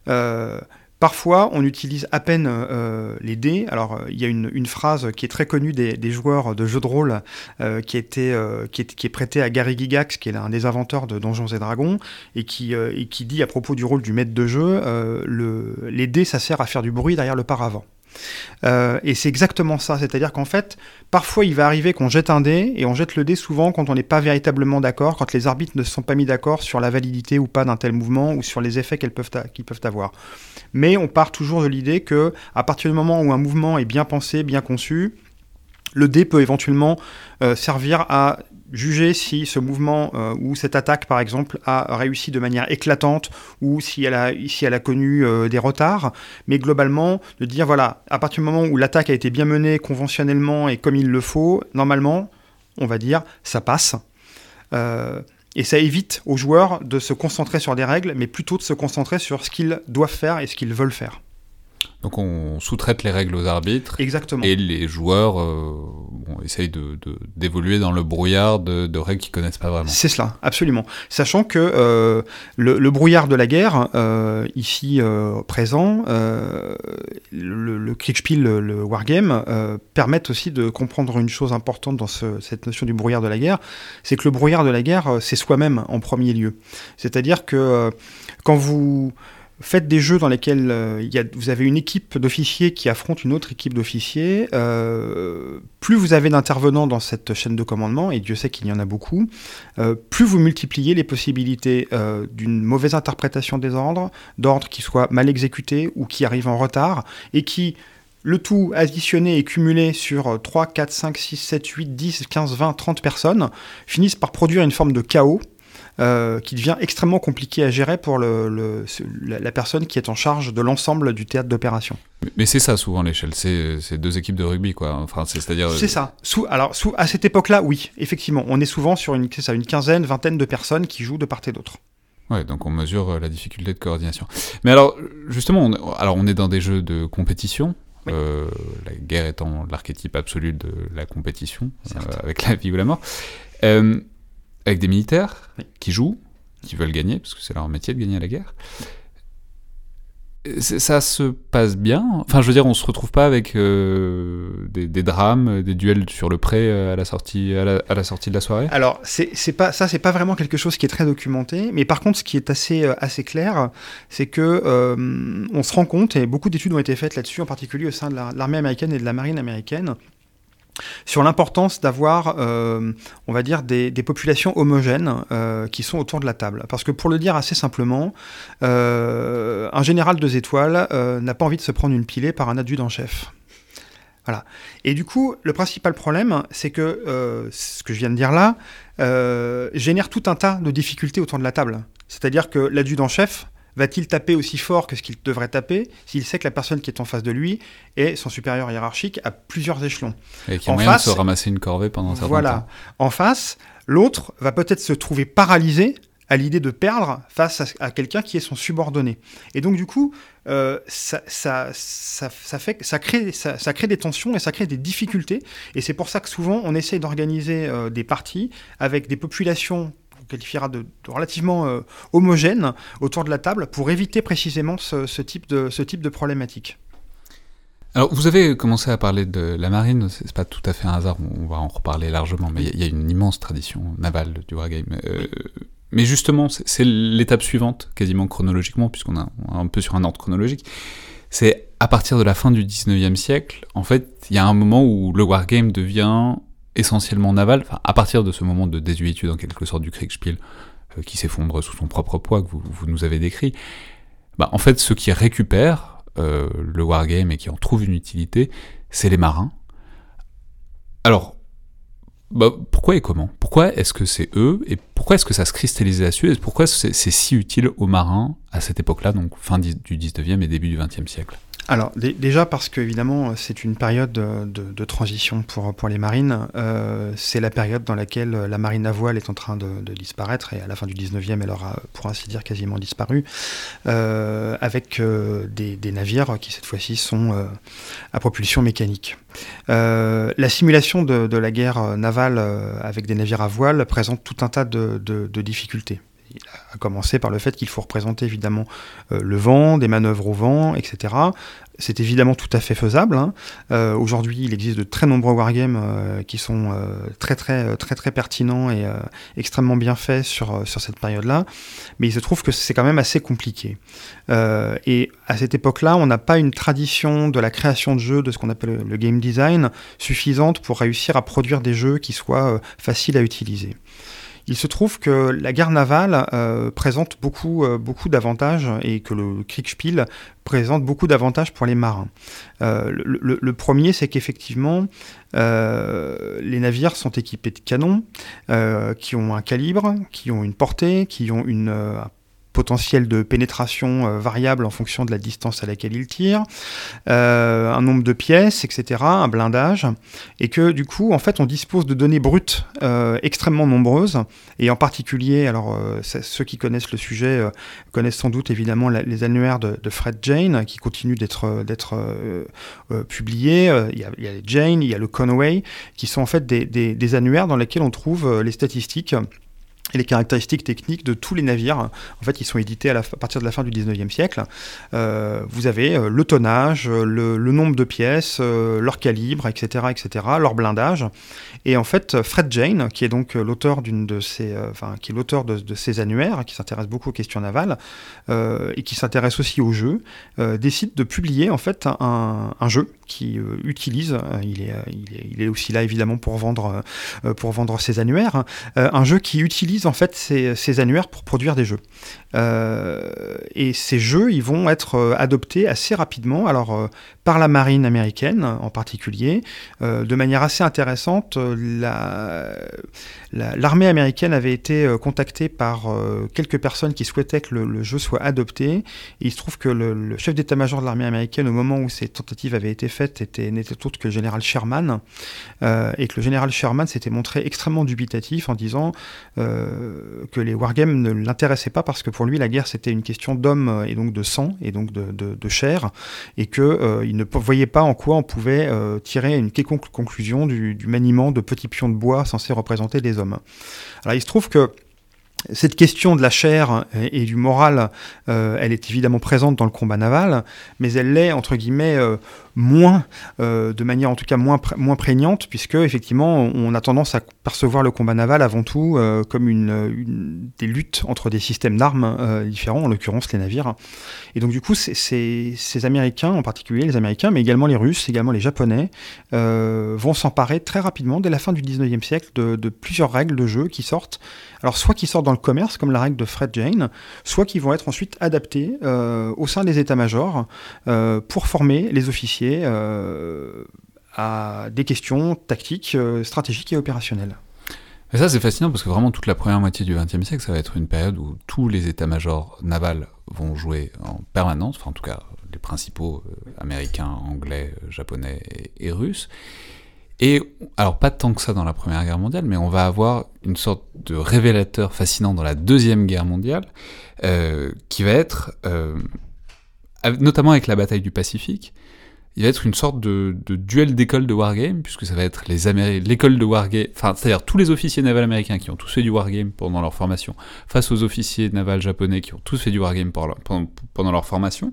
Euh, Parfois, on utilise à peine euh, les dés. Alors, euh, il y a une, phrase qui est très connue des, joueurs de jeux de rôle euh, qui, était, qui, est, prêtée à Gary Gigax, qui est un des inventeurs de Donjons et Dragons, et qui, et qui dit à propos du rôle du maître de jeu, le, les dés, ça sert à faire du bruit derrière le paravent. Euh, et c'est exactement ça, c'est-à-dire qu'en fait, parfois il va arriver qu'on jette un dé, et on jette le dé souvent quand on n'est pas véritablement d'accord, quand les arbitres ne se sont pas mis d'accord sur la validité ou pas d'un tel mouvement, ou sur les effets qu'ils peuvent, avoir. Mais on part toujours de l'idée que, à partir du moment où un mouvement est bien pensé, bien conçu, le dé peut éventuellement euh, servir à juger si ce mouvement euh, ou cette attaque, par exemple, a réussi de manière éclatante ou si elle a, si elle a connu euh, des retards. Mais globalement, de dire, voilà, à partir du moment où l'attaque a été bien menée conventionnellement et comme il le faut, normalement, on va dire, ça passe. Euh, et ça évite aux joueurs de se concentrer sur des règles, mais plutôt de se concentrer sur ce qu'ils doivent faire et ce qu'ils veulent faire. Donc on sous-traite les règles aux arbitres. Exactement. Et les joueurs, essaye de, d'évoluer dans le brouillard de, de règles qu'ils connaissent pas vraiment. C'est cela, absolument. Sachant que euh, le, brouillard de la guerre, euh, ici euh, présent, le, le Kriegspiel, le, wargame, permettent aussi de comprendre une chose importante dans cette notion du brouillard de la guerre, c'est que le brouillard de la guerre, c'est soi-même en premier lieu. C'est-à-dire que quand vous faites des jeux dans lesquels euh, vous avez une équipe d'officiers qui affronte une autre équipe d'officiers. Euh, plus vous avez d'intervenants dans cette chaîne de commandement, et Dieu sait qu'il y en a beaucoup, euh, plus vous multipliez les possibilités d'une mauvaise interprétation des ordres, d'ordres qui soient mal exécutés ou qui arrivent en retard, et qui, le tout additionné et cumulé sur 3, 4, 5, 6, 7, 8, 10, 15, 20, 30 personnes, finissent par produire une forme de chaos euh, qui devient extrêmement compliqué à gérer pour le, la, personne qui est en charge de l'ensemble du théâtre d'opération. Mais c'est ça souvent l'échelle, c'est deux équipes de rugby quoi. Enfin, c'est-à-dire. C'est ça. Sous, alors sous, à cette époque-là, oui, effectivement, on est souvent sur une, ça, une quinzaine, vingtaine de personnes qui jouent de part et d'autre. Ouais, donc on mesure euh, la difficulté de coordination. Mais alors, justement, on, alors on est dans des jeux de compétition. Euh, la guerre étant l'archétype absolu de la compétition, avec la vie ou la mort. Euh, avec des militaires qui jouent, qui veulent gagner, parce que c'est leur métier de gagner à la guerre. Ça se passe bien? Enfin, je veux dire, on se retrouve pas avec euh, des, drames, des duels sur le pré euh, à la sortie, à la, sortie de la soirée? Alors, c'est pas ça, c'est pas vraiment quelque chose qui est très documenté. Mais par contre, ce qui est assez euh, assez clair, c'est que on se rend compte et beaucoup d'études ont été faites là-dessus, en particulier au sein de l'armée américaine et de la marine américaine, sur l'importance d'avoir, euh, on va dire, des, populations homogènes euh, qui sont autour de la table. Parce que pour le dire assez simplement, euh, un général deux étoiles n'a pas envie de se prendre une pilée par un adjudant-chef. Voilà. Et du coup, le principal problème, c'est que ce que je viens de dire là génère tout un tas de difficultés autour de la table. C'est-à-dire que l'adjudant-chef, Va-t-il taper aussi fort que ce qu'il devrait taper s'il sait que la personne qui est en face de lui est son supérieur hiérarchique à plusieurs échelons? Et qu'il y a moyen de se ramasser une corvée pendant un certain voilà. temps. En face, l'autre va peut-être se trouver paralysé à l'idée de perdre face à, quelqu'un qui est son subordonné. Et donc du coup, euh, ça, ça, ça, fait, ça, crée, ça, crée des tensions et ça crée des difficultés. Et c'est pour ça que souvent on essaye d'organiser euh, des parties avec des populations qualifiera de, relativement euh, homogène autour de la table pour éviter précisément ce, type, de, ce type de problématique. Alors, vous avez commencé à parler de la marine, c'est pas tout à fait un hasard, on va en reparler largement, mais il y, a une immense tradition navale du wargame. Euh, mais justement, c'est l'étape suivante, quasiment chronologiquement, puisqu'on est un peu sur un ordre chronologique. C'est à partir de la fin du 19e siècle, en fait, il y a un moment où le wargame devient essentiellement naval, enfin, à partir de ce moment de désuétude en quelque sorte du Kriegspiel, euh, qui s'effondre sous son propre poids que vous, nous avez décrit, bah, en fait, ceux qui récupèrent euh, le wargame et qui en trouvent une utilité, c'est les marins. Alors, bah, pourquoi et comment? Pourquoi est-ce que c'est eux? Et pourquoi est-ce que ça se cristallise à dessus Et pourquoi c'est si utile aux marins à cette époque-là, donc fin du 19e et début du 20e siècle? Alors déjà parce que évidemment c'est une période de, transition pour, les marines. Euh, c'est la période dans laquelle la marine à voile est en train de, disparaître et à la fin du 19e elle aura pour ainsi dire quasiment disparu euh, avec euh, des, navires qui cette fois-ci sont à propulsion mécanique. la simulation de, la guerre navale avec des navires à voile présente tout un tas de difficultés à commencer par le fait qu'il faut représenter évidemment euh, le vent, des manœuvres au vent, etc. C'est évidemment tout à fait faisable. Hein. Euh, aujourd'hui, il existe de très nombreux wargames euh, qui sont très très très très pertinents et extrêmement bien faits sur, sur cette période-là, mais il se trouve que c'est quand même assez compliqué. et à cette époque-là, on n'a pas une tradition de la création de jeux, de ce qu'on appelle le game design, suffisante pour réussir à produire des jeux qui soient faciles à utiliser. Il se trouve que la guerre navale euh, présente beaucoup, euh, beaucoup d'avantages et que le Kriegspiel présente beaucoup d'avantages pour les marins. Euh, le, premier, c'est qu'effectivement, les navires sont équipés de canons qui ont un calibre, qui ont une portée, qui ont une, potentiel de pénétration variable en fonction de la distance à laquelle il tire, un nombre de pièces, etc., un blindage, et que du coup, en fait, on dispose de données brutes extrêmement nombreuses, et en particulier, alors ceux qui connaissent le sujet connaissent sans doute évidemment les annuaires de, Fred Jane, qui continuent d'être publiés. Il y, a, il Jane, il y a le Conway, qui sont en fait des annuaires dans lesquels on trouve les statistiques et les caractéristiques techniques de tous les navires. En fait, ils sont édités à, partir de la fin du 19e siècle. Euh, vous avez euh, le tonnage, le, nombre de pièces, euh, leur calibre, etc., etc., leur blindage. Et en fait, Fred Jane, qui est donc l'auteur de ces, enfin, qui est l'auteur de, ces annuaires, qui s'intéresse beaucoup aux questions navales et qui s'intéresse aussi aux jeux, décide de publier en fait un, un jeu qui utilise, il est, il, est, il, est, aussi là évidemment pour vendre, pour vendre ses annuaires, un jeu qui utilise en fait ces, annuaires pour produire des jeux. Euh, et ces jeux, ils vont être euh, adoptés assez rapidement, alors euh, par la marine américaine en particulier, de manière assez intéressante. L'armée américaine avait été contactée par quelques personnes qui souhaitaient que le, jeu soit adopté. Il se trouve que le, chef d'état-major de l'armée américaine, au moment où ces tentatives avaient été faites, n'était autre que le général Sherman, et que le général Sherman s'était montré extrêmement dubitatif en disant que les wargames ne l'intéressaient pas parce que pour lui la guerre c'était une question d'hommes et donc de sang et donc de, chair et qu'il euh, ne voyait pas en quoi on pouvait euh, tirer une quelconque conclusion du, maniement de petits pions de bois censés représenter des hommes. Alors il se trouve que cette question de la chair et, du moral, euh, elle est évidemment présente dans le combat naval, mais elle l'est, entre guillemets, euh, moins, euh, de manière en tout cas moins, moins prégnante, puisque effectivement, on a tendance à percevoir le combat naval avant tout comme une, des luttes entre des systèmes d'armes différents, en l'occurrence les navires. Et donc du coup, ces Américains, en particulier les Américains, mais également les Russes, également les Japonais, vont s'emparer très rapidement, dès la fin du 19e siècle, de, de plusieurs règles de jeu qui sortent alors soit qui sortent dans le commerce, comme la règle de Fred Jane, soit qui vont être ensuite adaptés euh, au sein des états-majors euh, pour former les officiers euh, à des questions tactiques, stratégiques et opérationnelles. Et ça, c'est fascinant parce que vraiment toute la première moitié du XXe siècle, ça va être une période où tous les états-majors navals vont jouer en permanence, enfin en tout cas les principaux américains, anglais, japonais et russes. Et alors pas tant que ça dans la Première Guerre mondiale, mais on va avoir une sorte de révélateur fascinant dans la Deuxième Guerre mondiale, euh, qui va être, euh, notamment avec la bataille du Pacifique, il va être une sorte de, duel d'école de wargame, puisque ça va être l'école de wargame, enfin c'est-à-dire tous les officiers navals américains qui ont tous fait du wargame pendant leur formation, face aux officiers navals japonais qui ont tous fait du wargame pendant, pendant leur formation.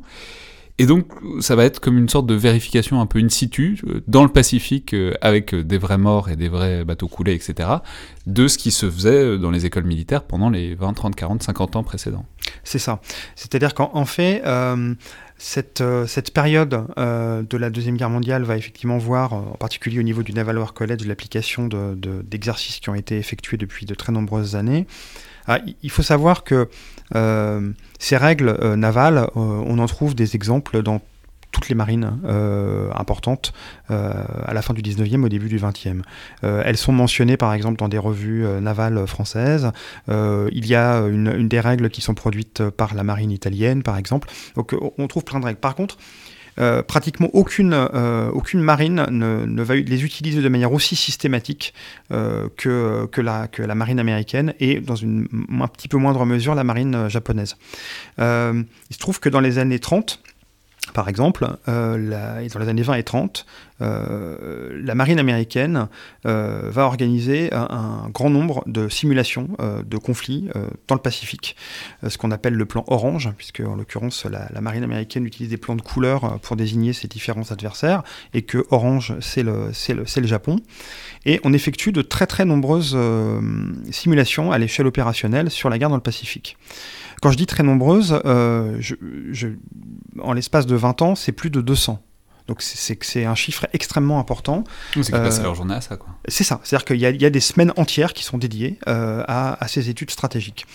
Et donc, ça va être comme une sorte de vérification un peu in situ, euh, dans le Pacifique, euh, avec euh, des vrais morts et des vrais bateaux coulés, etc., de ce qui se faisait dans les écoles militaires pendant les 20, 30, 40, 50 ans précédents. C'est ça. C'est-à-dire qu'en fait, cette, cette, période de la Deuxième Guerre mondiale va effectivement voir, en particulier au niveau du Naval War College, l'application d'exercices de, qui ont été effectués depuis de très nombreuses années. Ah, il faut savoir que ces règles euh, navales, euh, on en trouve des exemples dans toutes les marines importantes à la fin du 19e, au début du 20e. elles sont mentionnées par exemple dans des revues navales françaises. il y a une, des règles qui sont produites par la marine italienne par exemple. Donc on trouve plein de règles. Par contre, euh, pratiquement aucune, euh, aucune marine ne, va les utiliser de manière aussi systématique euh, que, la, marine américaine et dans une un petit peu moindre mesure la marine japonaise. il se trouve que dans les années 30, par exemple, dans les années 20 et 30, euh, la marine américaine euh, va organiser un, grand nombre de simulations de conflits dans le Pacifique, ce qu'on appelle le plan orange, puisque en l'occurrence la, marine américaine utilise des plans de couleurs pour désigner ses différents adversaires, et que orange c'est le, le, le, Japon. Et on effectue de très très nombreuses simulations à l'échelle opérationnelle sur la guerre dans le Pacifique. Quand je dis très nombreuses, euh, en l'espace de 20 ans, c'est plus de 200. Donc c'est un chiffre extrêmement important. C'est qu'ils passent leur journée à ça, quoi. C'est ça. C'est-à-dire qu'il y, a des semaines entières qui sont dédiées euh, à, ces études stratégiques.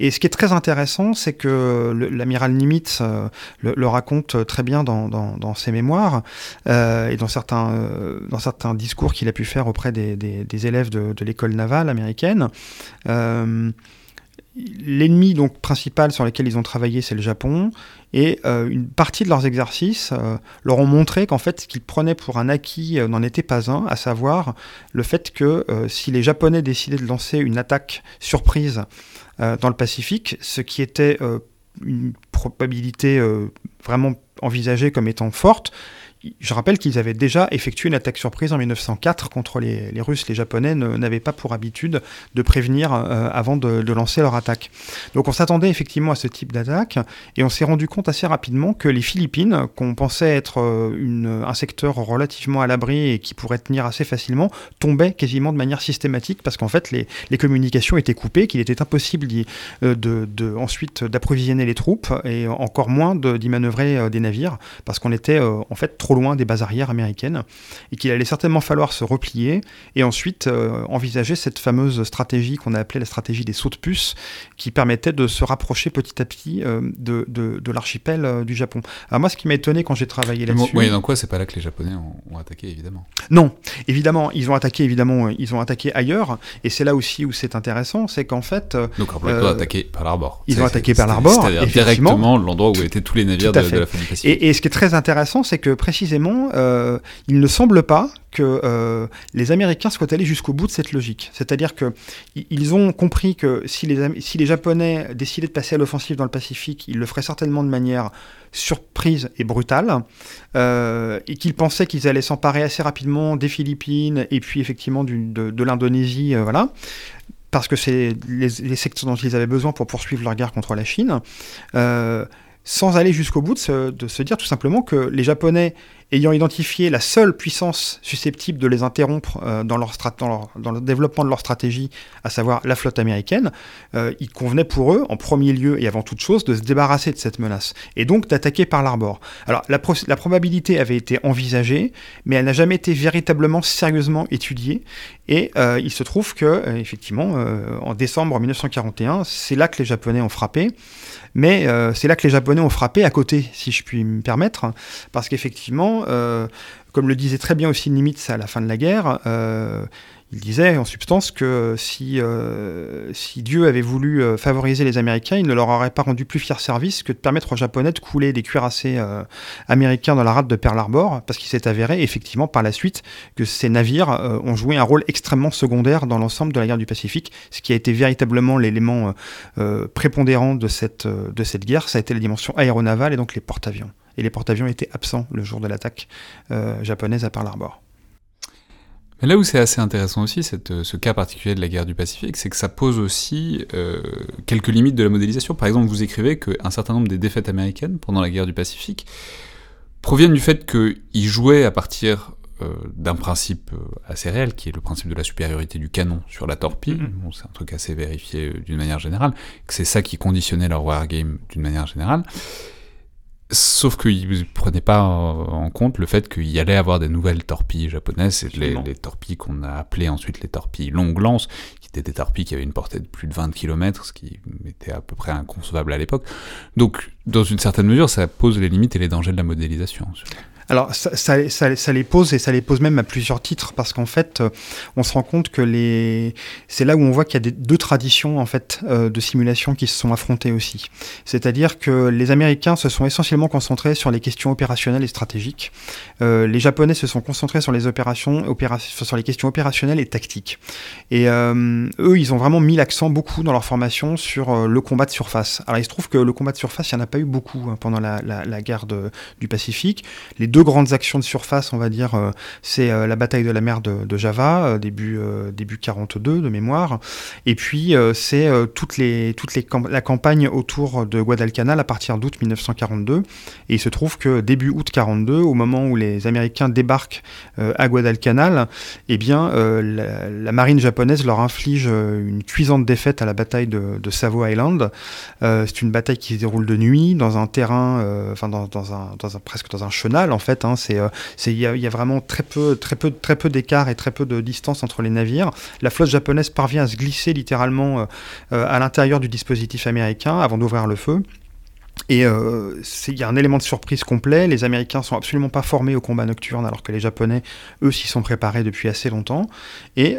Et ce qui est très intéressant, c'est que l'amiral Nimitz euh, le, raconte très bien dans, ses mémoires et dans certains, dans certains discours qu'il a pu faire auprès des, élèves de, de l'école navale américaine l'ennemi donc principal sur lequel ils ont travaillé, c'est le Japon, et euh, une partie de leurs exercices euh, leur ont montré qu'en fait, ce qu'ils prenaient pour un acquis n'en était pas un, à savoir le fait que si les Japonais décidaient de lancer une attaque surprise dans le Pacifique, ce qui était une probabilité vraiment envisagée comme étant forte, je rappelle qu'ils avaient déjà effectué une attaque surprise en 1904 contre les, Russes. Les Japonais n'avaient pas pour habitude de prévenir euh, avant de, lancer leur attaque. Donc on s'attendait effectivement à ce type d'attaque et on s'est rendu compte assez rapidement que les Philippines, qu'on pensait être euh, un secteur relativement à l'abri et qui pourrait tenir assez facilement, tombaient quasiment de manière systématique parce qu'en fait les, communications étaient coupées, qu'il était impossible euh, ensuite d'approvisionner les troupes et encore moins d'y manœuvrer des navires parce qu'on était en fait trop loin des bases arrières américaines et qu'il allait certainement falloir se replier et ensuite euh, envisager cette fameuse stratégie qu'on a appelée la stratégie des sauts de puce qui permettait de se rapprocher petit à petit euh, de, de, l'archipel euh, du Japon. Alors moi, ce qui m'a étonné quand j'ai travaillé là-dessus... Oui, dans quoi c'est pas là que les Japonais ont, attaqué, évidemment Non, évidemment, ils ont attaqué, évidemment, ils ont attaqué ailleurs et c'est là aussi où c'est intéressant, c'est qu'en fait... Donc, rappelez euh, attaqué par l'arbor. Ils ont attaqué par l'arbor, directement l'endroit où étaient tous les navires de, de, la famille Pacifique. Et, et, ce qui est très intéressant, c'est que précisément, euh, il ne semble pas que euh, les Américains soient allés jusqu'au bout de cette logique. C'est-à-dire qu'ils ont compris que si les, Japonais décidaient de passer à l'offensive dans le Pacifique, ils le feraient certainement de manière surprise et brutale, euh, et qu'ils pensaient qu'ils allaient s'emparer assez rapidement des Philippines et puis effectivement de, l'Indonésie, voilà parce que c'est les, secteurs dont ils avaient besoin pour poursuivre leur guerre contre la Chine, sans aller jusqu'au bout de se, dire tout simplement que les Japonais ayant identifié la seule puissance susceptible de les interrompre euh, dans, leur dans, le développement de leur stratégie, à savoir la flotte américaine, euh, il convenait pour eux, en premier lieu et avant toute chose, de se débarrasser de cette menace, et donc d'attaquer par l'arbor. Alors la, probabilité avait été envisagée, mais elle n'a jamais été véritablement sérieusement étudiée, et euh, il se trouve que, effectivement, en décembre 1941, c'est là que les Japonais ont frappé, mais c'est là que les Japonais ont frappé à côté, si je puis me permettre, parce qu'effectivement, euh, comme le disait très bien aussi Nimitz à la fin de la guerre, euh, il disait en substance que si, euh, Dieu avait voulu favoriser les Américains, il ne leur aurait pas rendu plus fier service que de permettre aux Japonais de couler des cuirassés américains dans la rade de Pearl Harbor, parce qu'il s'est avéré effectivement par la suite que ces navires ont joué un rôle extrêmement secondaire dans l'ensemble de la guerre du Pacifique, ce qui a été véritablement l'élément prépondérant de cette, de cette guerre, ça a été la dimension aéronavale et donc les porte-avions et les porte-avions étaient absents le jour de l'attaque euh, japonaise à Pearl Harbor. Mais là où c'est assez intéressant aussi, cette, ce cas particulier de la guerre du Pacifique, c'est que ça pose aussi euh, quelques limites de la modélisation. Par exemple, vous écrivez qu'un certain nombre des défaites américaines pendant la guerre du Pacifique proviennent du fait qu'ils jouaient à partir euh, d'un principe assez réel, qui est le principe de la supériorité du canon sur la torpille. Mm-hmm. c'est un truc assez vérifié d'une manière générale, que c'est ça qui conditionnait leur wargame d'une manière générale. Sauf qu'ils ne prenaient pas en compte le fait qu'il y allait avoir des nouvelles torpilles japonaises, les, les, torpilles qu'on a appelées ensuite les torpilles longue lance, qui étaient des torpilles qui avaient une portée de plus de 20 km, ce qui était à peu près inconcevable à l'époque. Donc, dans une certaine mesure, ça pose les limites et les dangers de la modélisation. Alors ça, les pose et ça les pose même à plusieurs titres parce qu'en fait euh, on se rend compte que les c'est là où on voit qu'il y a deux traditions en fait euh, de simulation qui se sont affrontées aussi. C'est-à-dire que les Américains se sont essentiellement concentrés sur les questions opérationnelles et stratégiques. Euh, les Japonais se sont concentrés sur les opérations sur les questions opérationnelles et tactiques. Et eux ils ont vraiment mis l'accent beaucoup dans leur formation sur le combat de surface. Alors il se trouve que le combat de surface il n'y en a pas beaucoup hein, pendant la, guerre de, du Pacifique. Les deux grandes actions de surface, on va dire, euh, c'est euh, la bataille de la mer de, Java, euh, début, début 42 de mémoire, et puis c'est toutes les, toutes les la campagne autour de Guadalcanal à partir d'août 1942. Et il se trouve que début août 42, au moment où les Américains débarquent à Guadalcanal, eh bien, la, marine japonaise leur inflige une cuisante défaite à la bataille de, Savo Island. c'est une bataille qui se déroule de nuit dans un terrain, enfin dans, dans un, presque dans un chenal en fait. Hein, euh, c'est, il y, y, a vraiment très peu, très peu, très peu d'écart et très peu de distance entre les navires. La flotte japonaise parvient à se glisser littéralement euh, euh, à l'intérieur du dispositif américain avant d'ouvrir le feu. Et il y a un élément de surprise complet. Les Américains sont absolument pas formés au combat nocturne, alors que les Japonais, eux, s'y sont préparés depuis assez longtemps. Et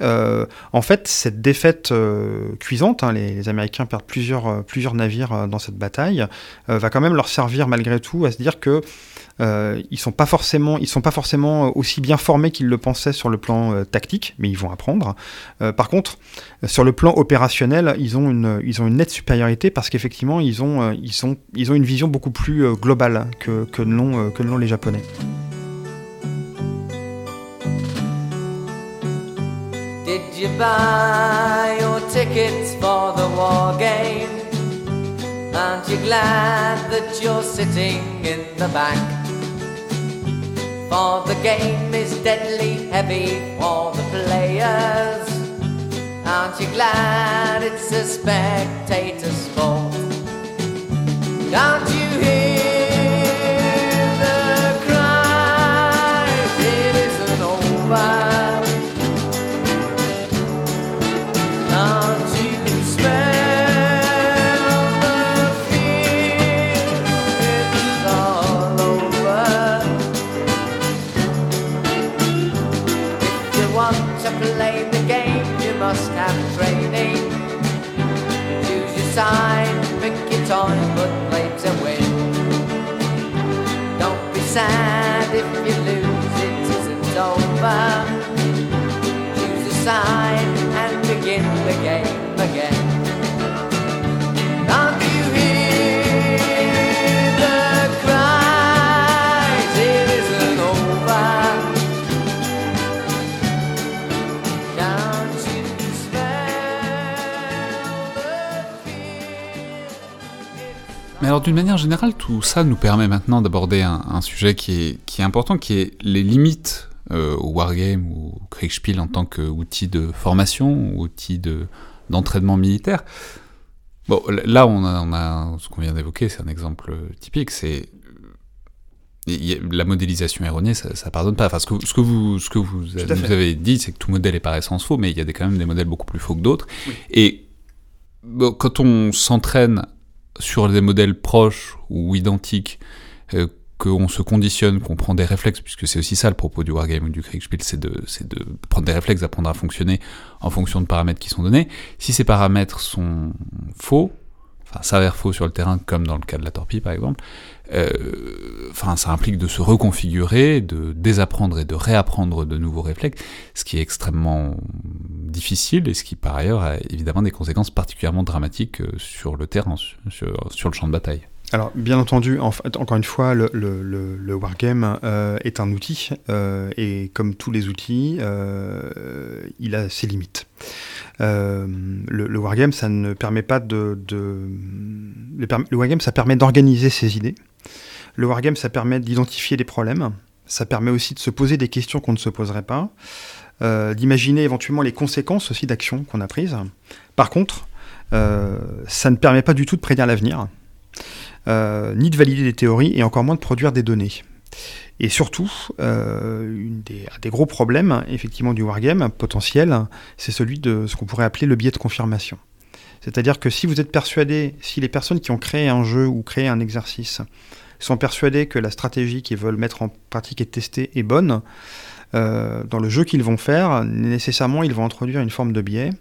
en fait, cette défaite cuisante, hein, les, les, Américains perdent plusieurs, plusieurs navires dans cette bataille, va quand même leur servir malgré tout à se dire que euh, ils sont pas forcément, ils sont pas forcément aussi bien formés qu'ils le pensaient sur le plan euh, tactique, mais ils vont apprendre. Euh, par contre, sur le plan opérationnel, ils ont une, ils ont une nette supériorité parce qu'effectivement, ils ont, ils ils ont une vision beaucoup plus globale que que l'ont que l'ont les Japonais. Did you buy your tickets for the war game? Aren't you glad that you're sitting in the back? For the game is deadly heavy for the players. Aren't you glad it's a spectator sport? Can't you hear manière générale, tout ça nous permet maintenant d'aborder un, sujet qui est, qui est important, qui est les limites euh, au wargame ou au Kriegspiel en tant qu'outil de formation, outil d'entraînement militaire. Bon, là, on a, on a ce qu'on vient d'évoquer, c'est un exemple typique, c'est la modélisation erronée, ça, ça pardonne pas. Enfin, ce que, ce que vous, ce que vous, vous avez dit, c'est que tout modèle est par essence faux, mais il y a des, quand même des modèles beaucoup plus faux que d'autres. Et quand on s'entraîne sur des modèles proches ou identiques, euh, qu'on se conditionne, qu'on prend des réflexes, puisque c'est aussi ça le propos du wargame ou du Kriegspiel, c'est de, de prendre des réflexes, d'apprendre à fonctionner en fonction de paramètres qui sont donnés. Si ces paramètres sont faux, enfin s'avèrent faux sur le terrain, comme dans le cas de la torpille par exemple, euh, enfin ça implique de se reconfigurer, de désapprendre et de réapprendre de nouveaux réflexes, ce qui est extrêmement difficile et ce qui par ailleurs a évidemment des conséquences particulièrement dramatiques euh, sur le terrain, sur le champ de bataille. Alors, bien entendu, en fait, encore une fois, le, le, le, wargame euh, est un outil, euh, et comme tous les outils, euh, il a ses limites. Euh, le, wargame, ça ne permet pas de... de le, wargame, ça permet d'organiser ses idées. Le wargame, ça permet d'identifier les problèmes. Ça permet aussi de se poser des questions qu'on ne se poserait pas. d'imaginer éventuellement les conséquences aussi d'actions qu'on a prises. Par contre, ça ne permet pas du tout de prédire l'avenir. Euh, ni de valider des théories et encore moins de produire des données. Et surtout, euh, un des gros problèmes, effectivement, du wargame potentiel, c'est celui de ce qu'on pourrait appeler le biais de confirmation. C'est-à-dire que si vous êtes persuadé, si les personnes qui ont créé un jeu ou créé un exercice sont persuadées que la stratégie qu'ils veulent mettre en pratique et tester est bonne, euh, dans le jeu qu'ils vont faire, nécessairement ils vont introduire une forme de biais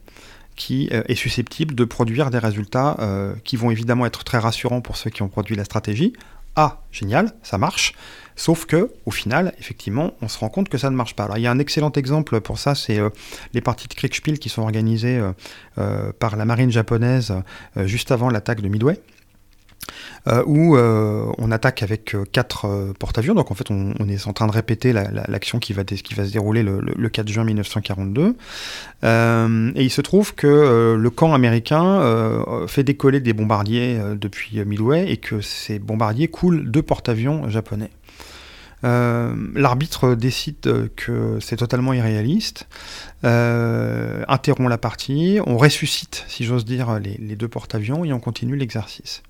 qui euh, est susceptible de produire des résultats euh, qui vont évidemment être très rassurants pour ceux qui ont produit la stratégie. Ah, génial, ça marche. Sauf que, au final, effectivement, on se rend compte que ça ne marche pas. Alors, il y a un excellent exemple pour ça, c'est euh, les parties de Kriegspiel qui sont organisées par la marine japonaise juste avant l'attaque de Midway. Euh, où euh, on attaque avec euh, quatre porte-avions. Donc en fait, on, est en train de répéter l'action qui, va se dérouler le, 4 juin 1942. et il se trouve que le camp américain fait décoller des bombardiers depuis Midway et que ces bombardiers coulent deux porte-avions japonais. L'arbitre décide que c'est totalement irréaliste, interrompt la partie, on ressuscite, si j'ose dire, les deux porte-avions et on continue l'exercice.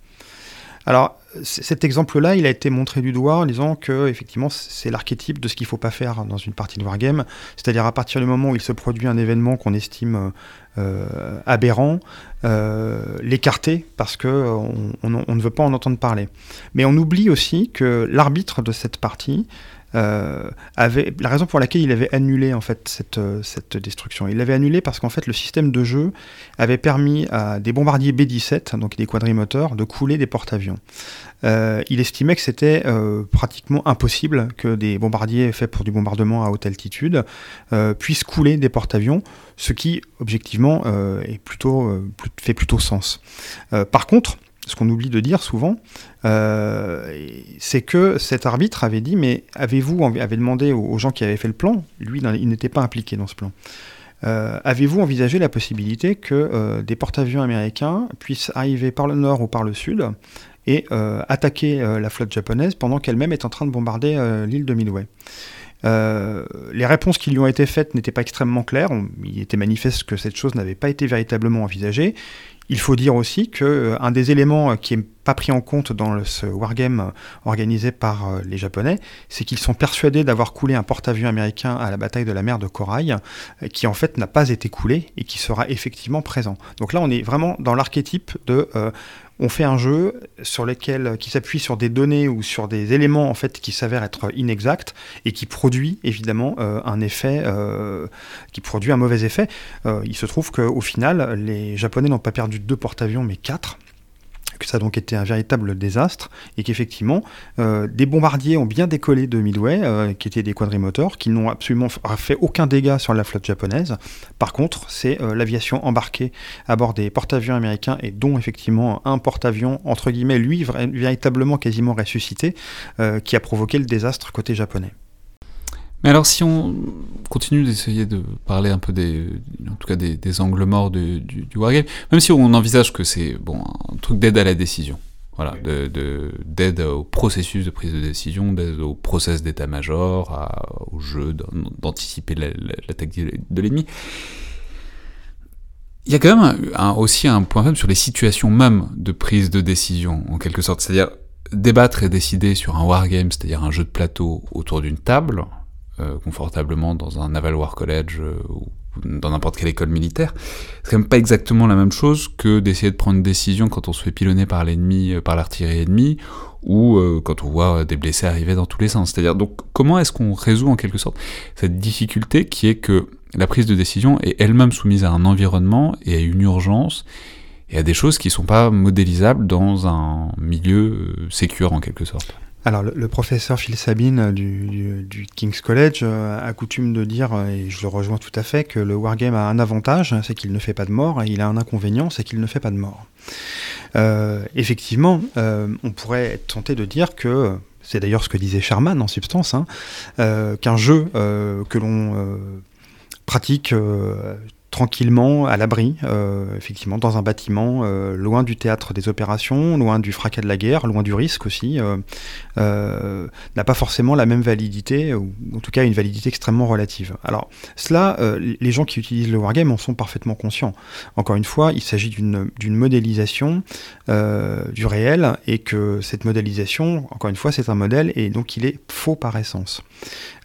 Alors, cet exemple-là, il a été montré du doigt en disant que effectivement, c'est l'archétype de ce qu'il ne faut pas faire dans une partie de wargame, c'est-à-dire à partir du moment où il se produit un événement qu'on estime euh, aberrant, euh, l'écarter parce que on, ne veut pas en entendre parler. Mais on oublie aussi que l'arbitre de cette partie euh, la raison pour laquelle il avait annulé en fait cette, euh, cette destruction. Il l'avait annulé parce qu'en fait le système de jeu avait permis à des bombardiers B-17, donc des quadrimoteurs, de couler des porte-avions. Euh, il estimait que c'était pratiquement impossible que des bombardiers faits pour du bombardement à haute altitude puissent couler des porte-avions, ce qui objectivement fait plutôt sens. par contre, ce qu'on oublie de dire souvent, euh, c'est que cet arbitre avait dit, mais avez-vous demandé aux gens qui avaient fait le plan, lui il n'était pas impliqué dans ce plan, euh, avez-vous envisagé la possibilité que euh, des porte-avions américains puissent arriver par le nord ou par le sud et attaquer la flotte japonaise pendant qu'elle-même est en train de bombarder l'île de Midway? Les réponses qui lui ont été faites n'étaient pas extrêmement claires. il était manifeste que cette chose n'avait pas été véritablement envisagée. Il faut dire aussi que euh, des éléments euh, qui n'est pas pris en compte dans ce wargame euh, organisé par les Japonais, c'est qu'ils sont persuadés d'avoir coulé un porte-avions américain à la bataille de la mer de Corail, qui en fait n'a pas été coulé et qui sera effectivement présent. Donc là, on est vraiment dans l'archétype de on fait un jeu sur lequel, qui s'appuie sur des données ou sur des éléments en fait qui s'avèrent être inexacts et qui produit évidemment un effet, qui produit un mauvais effet. Il se trouve qu'au final, les Japonais n'ont pas perdu deux porte-avions mais quatre que ça a donc été un véritable désastre et qu'effectivement euh, des bombardiers ont bien décollé de Midway, euh, qui étaient des quadrimoteurs, qui n'ont absolument fait aucun dégât sur la flotte japonaise. Par contre, c'est euh, l'aviation embarquée à bord des porte-avions américains et dont effectivement un porte-avions entre guillemets lui véritablement quasiment ressuscité, qui a provoqué le désastre côté japonais. Mais alors, si on continue d'essayer de parler un peu des, en tout cas des, angles morts du, du, wargame, même si on envisage que c'est bon un truc d'aide à la décision, voilà, de d'aide au processus de prise de décision, d'aide au process d'état-major, au jeu d'anticiper l'attaque de l'ennemi. Il y a quand même aussi un point faible sur les situations même de prise de décision, en quelque sorte. C'est-à-dire débattre et décider sur un wargame, c'est-à-dire un jeu de plateau autour d'une table, confortablement dans un Naval War College euh, ou dans n'importe quelle école militaire. C'est quand même pas exactement la même chose que d'essayer de prendre une décision quand on se fait pilonner par l'ennemi, euh, par l'artillerie ennemie, ou quand on voit des blessés arriver dans tous les sens. C'est-à-dire, donc, comment est-ce qu'on résout en quelque sorte cette difficulté qui est que la prise de décision est elle-même soumise à un environnement et à une urgence et à des choses qui sont pas modélisables dans un milieu sécure en quelque sorte? Alors, le, professeur Phil Sabine du, King's College euh, a coutume de dire, euh, et je le rejoins tout à fait, que le wargame a un avantage, c'est qu'il ne fait pas de mort, et il a un inconvénient, c'est qu'il ne fait pas de mort. Euh, effectivement, on pourrait être tenté de dire que, c'est d'ailleurs ce que disait Sherman en substance, hein, qu'un jeu que l'on pratique tranquillement, à l'abri, euh, effectivement, dans un bâtiment, euh, loin du théâtre des opérations, loin du fracas de la guerre, loin du risque aussi, euh, n'a pas forcément la même validité, ou en tout cas une validité extrêmement relative. Alors, cela, les gens qui utilisent le wargame en sont parfaitement conscients. Encore une fois, il s'agit d'une modélisation du réel, et que cette modélisation, encore une fois, c'est un modèle, et donc il est faux par essence.